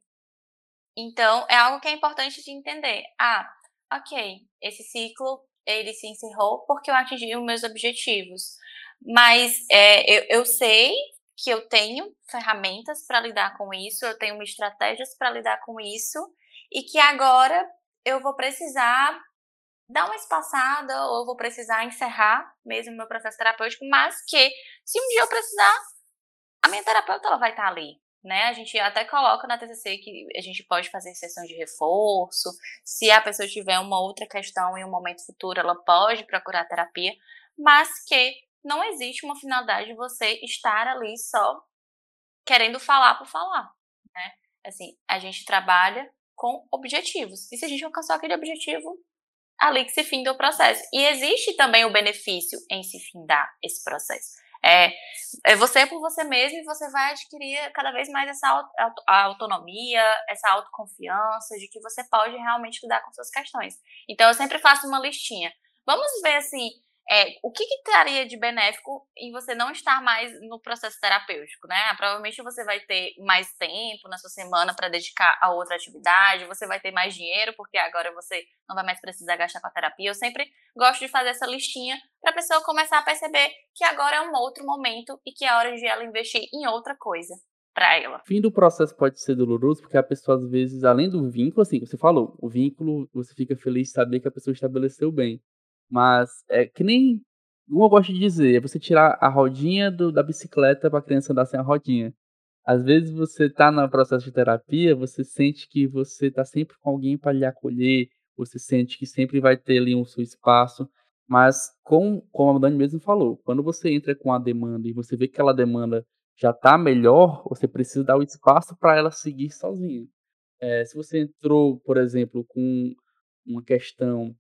Então, é algo que é importante de entender. Ah, ok, esse ciclo ele se encerrou porque eu atingi os meus objetivos. Mas é, eu, eu sei que eu tenho ferramentas para lidar com isso, eu tenho estratégias para lidar com isso, e que agora eu vou precisar dar uma espaçada ou vou precisar encerrar mesmo meu processo terapêutico, mas que se um dia eu precisar, a minha terapeuta ela vai estar ali, né? A gente até coloca na TCC que a gente pode fazer sessão de reforço. Se a pessoa tiver uma outra questão em um momento futuro, ela pode procurar terapia, mas que não existe uma finalidade de você estar ali só querendo falar por falar, né? Assim, a gente trabalha com objetivos. E se a gente alcançou aquele objetivo, ali que se finda o processo. E existe também o benefício em se findar esse processo. É, é você por você mesmo e você vai adquirir cada vez mais essa auto, autonomia, essa autoconfiança de que você pode realmente lidar com suas questões. Então eu sempre faço uma listinha. Vamos ver assim, é, o que, que traria de benéfico em você não estar mais no processo terapêutico, né? Ah, provavelmente você vai ter mais tempo na sua semana para dedicar a outra atividade, você vai ter mais dinheiro, porque agora você não vai mais precisar gastar com a terapia. Eu sempre gosto de fazer essa listinha para a pessoa começar a perceber que agora é um outro momento e que é hora de ela investir em outra coisa para ela. O fim do processo pode ser doloroso, porque a pessoa, às vezes, além do vínculo, assim, você falou, o vínculo, você fica feliz de saber que a pessoa estabeleceu bem. Mas é que nem. Como eu gosto de dizer, é você tirar a rodinha do, da bicicleta para a criança andar sem a rodinha. Às vezes você está no processo de terapia, você sente que você está sempre com alguém para lhe acolher, você sente que sempre vai ter ali um seu espaço. Mas, com, como a Dani mesmo falou, quando você entra com a demanda e você vê que aquela demanda já está melhor, você precisa dar o espaço para ela seguir sozinha. É, se você entrou, por exemplo, com uma questão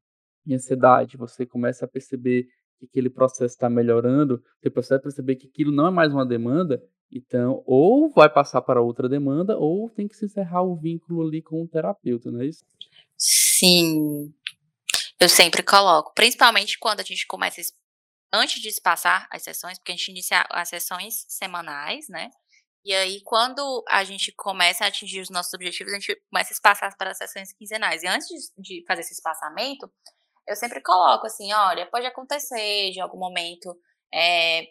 de ansiedade, você começa a perceber que aquele processo está melhorando, você começa a perceber que aquilo não é mais uma demanda, então ou vai passar para outra demanda ou tem que se encerrar o vínculo ali com o terapeuta, não é isso? Sim. Eu sempre coloco, principalmente quando a gente começa antes de espaçar as sessões, porque a gente inicia as sessões semanais, né? E aí, quando a gente começa a atingir os nossos objetivos, a gente começa a espaçar para as sessões quinzenais. E antes de fazer esse espaçamento, eu sempre coloco assim, olha, pode acontecer de algum momento é,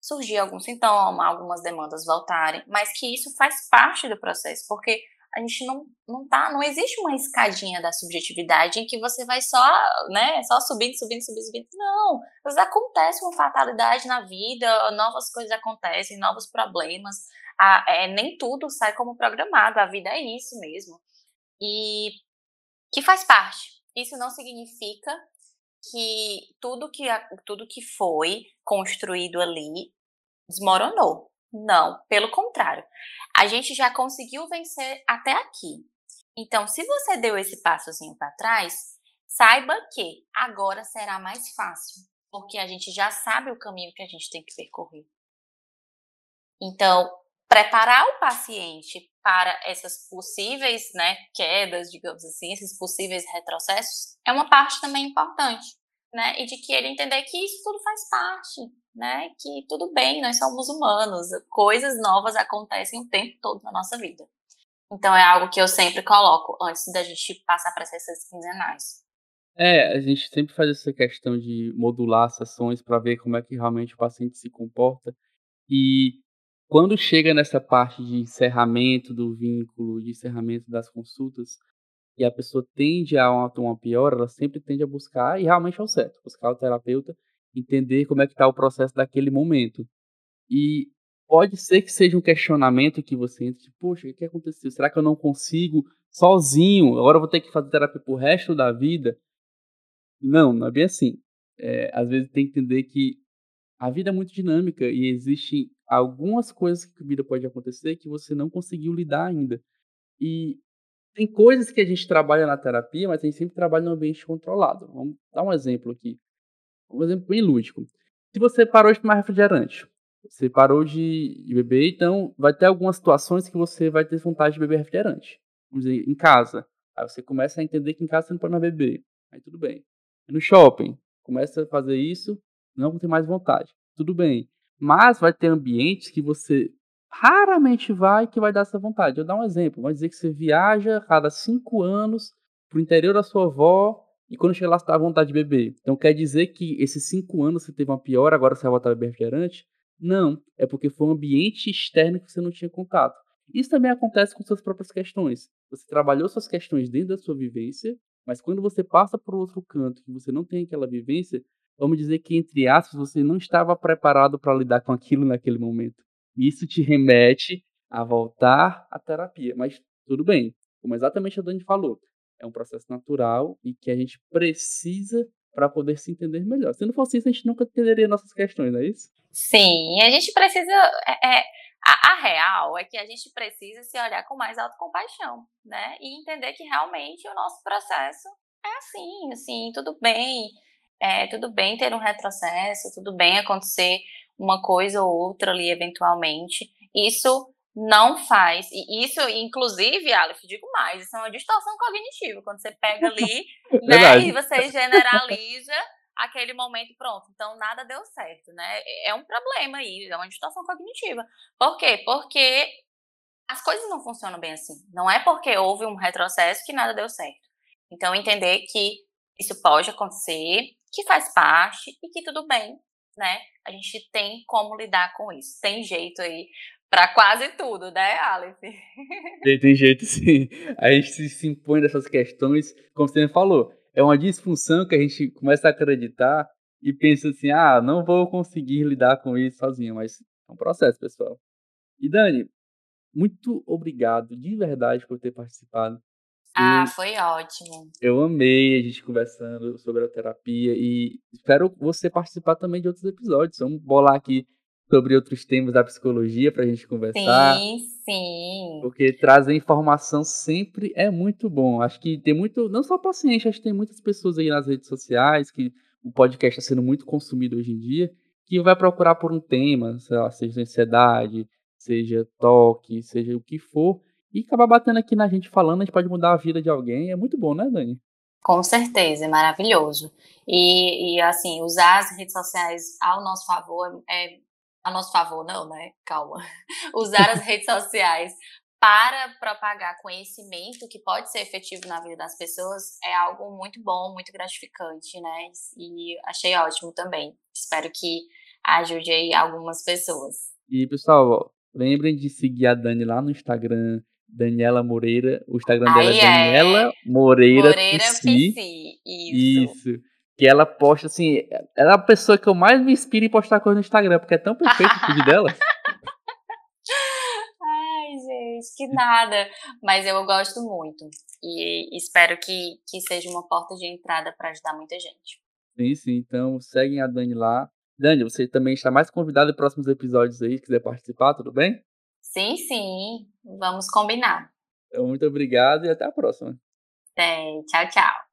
surgir algum sintoma, algumas demandas voltarem, mas que isso faz parte do processo, porque a gente não, não tá, não existe uma escadinha da subjetividade em que você vai só, né, só subindo, subindo, subindo, subindo. Não, vezes acontece uma fatalidade na vida, novas coisas acontecem, novos problemas, a, é, nem tudo sai como programado, a vida é isso mesmo. E que faz parte. Isso não significa que tudo que, tudo que foi construído ali desmoronou. Não, pelo contrário. A gente já conseguiu vencer até aqui. Então, se você deu esse passozinho para trás, saiba que agora será mais fácil, porque a gente já sabe o caminho que a gente tem que percorrer. Então, preparar o paciente para essas possíveis né, quedas, digamos assim, esses possíveis retrocessos, é uma parte também importante, né? E de que ele entender que isso tudo faz parte, né? Que tudo bem, nós somos humanos, coisas novas acontecem o tempo todo na nossa vida. Então é algo que eu sempre coloco antes da gente passar para essas quinzenais. É, a gente sempre faz essa questão de modular sessões para ver como é que realmente o paciente se comporta. E quando chega nessa parte de encerramento do vínculo, de encerramento das consultas, e a pessoa tende a uma, uma pior, ela sempre tende a buscar, e realmente é o certo, buscar o terapeuta, entender como é que está o processo daquele momento. E pode ser que seja um questionamento que você entre, tipo, poxa, o que aconteceu? Será que eu não consigo sozinho? Agora eu vou ter que fazer terapia pro resto da vida? Não, não é bem assim. É, às vezes tem que entender que a vida é muito dinâmica e existem algumas coisas que a vida pode acontecer que você não conseguiu lidar ainda. E tem coisas que a gente trabalha na terapia, mas a gente sempre trabalha no ambiente controlado. Vamos dar um exemplo aqui. Um exemplo bem lúdico. Se você parou de tomar refrigerante, você parou de, de beber, então vai ter algumas situações que você vai ter vontade de beber refrigerante. Vamos dizer, em casa. Aí você começa a entender que em casa você não pode mais beber. Aí tudo bem. No shopping, começa a fazer isso, não tem mais vontade. Tudo bem. Mas vai ter ambientes que você raramente vai que vai dar essa vontade. Eu dar um exemplo. Vai dizer que você viaja cada cinco anos para o interior da sua avó e quando chega lá você tá à vontade de beber. Então quer dizer que esses cinco anos você teve uma pior, agora você vai voltar a beber refrigerante? Não, é porque foi um ambiente externo que você não tinha contato. Isso também acontece com suas próprias questões. Você trabalhou suas questões dentro da sua vivência, mas quando você passa para outro canto, que você não tem aquela vivência, vamos dizer que, entre aspas, você não estava preparado para lidar com aquilo naquele momento. Isso te remete a voltar à terapia. Mas tudo bem, como exatamente a Dani falou, é um processo natural e que a gente precisa para poder se entender melhor. Se não fosse isso, a gente nunca entenderia nossas questões, não é isso? Sim, a gente precisa. É, é, a, a, real é que a gente precisa se olhar com mais autocompaixão, né? E entender que realmente o nosso processo é assim, assim, tudo bem é, tudo bem ter um retrocesso, tudo bem acontecer uma coisa ou outra ali eventualmente. Isso não faz. E isso, inclusive, Aleph, digo mais, isso é uma distorção cognitiva. Quando você pega ali né, e você generaliza aquele momento pronto. Então nada deu certo, né? É um problema aí, é uma distorção cognitiva. Por quê? Porque as coisas não funcionam bem assim. Não é porque houve um retrocesso que nada deu certo. Então entender que isso pode acontecer, que faz parte e que tudo bem, né? A gente tem como lidar com isso. Tem jeito aí para quase tudo, né, Aleph? Tem, tem jeito sim. A gente se, se impõe dessas questões, como você falou, é uma disfunção que a gente começa a acreditar e pensa assim, ah, não vou conseguir lidar com isso sozinho, mas é um processo, pessoal. E Dani, muito obrigado de verdade por ter participado. Ah, foi ótimo. Eu amei a gente conversando sobre a terapia e espero você participar também de outros episódios. Vamos bolar aqui sobre outros temas da psicologia para a gente conversar. Sim, sim. Porque trazer informação sempre é muito bom. Acho que tem muito, não só paciente, acho que tem muitas pessoas aí nas redes sociais que o podcast está sendo muito consumido hoje em dia, que vai procurar por um tema, sei lá, seja ansiedade, seja toque, seja o que for, e acabar batendo aqui na gente falando, a gente pode mudar a vida de alguém. É muito bom, né, Dani? Com certeza, é maravilhoso. E, e assim, usar as redes sociais ao nosso favor é. A nosso favor, não, né? Calma. Usar as redes sociais para propagar conhecimento que pode ser efetivo na vida das pessoas é algo muito bom, muito gratificante, né? E achei ótimo também. Espero que ajude aí algumas pessoas. E, pessoal, lembrem de seguir a Dani lá no Instagram, Daniela Moreira. O Instagram dela é Daniela é. Moreira, Moreira PC. Isso. Isso. Que ela posta assim. Ela é a pessoa que eu mais me inspiro em postar coisa no Instagram, porque é tão perfeito o feed dela. Ai, gente, que nada. Mas eu gosto muito. E espero que, que seja uma porta de entrada para ajudar muita gente. Sim, sim. Então seguem a Dani lá. Dani, você também está mais convidado em próximos episódios aí, se quiser participar, tudo bem? Sim, sim. Vamos combinar. Então, muito obrigado e até a próxima. É, tchau, tchau.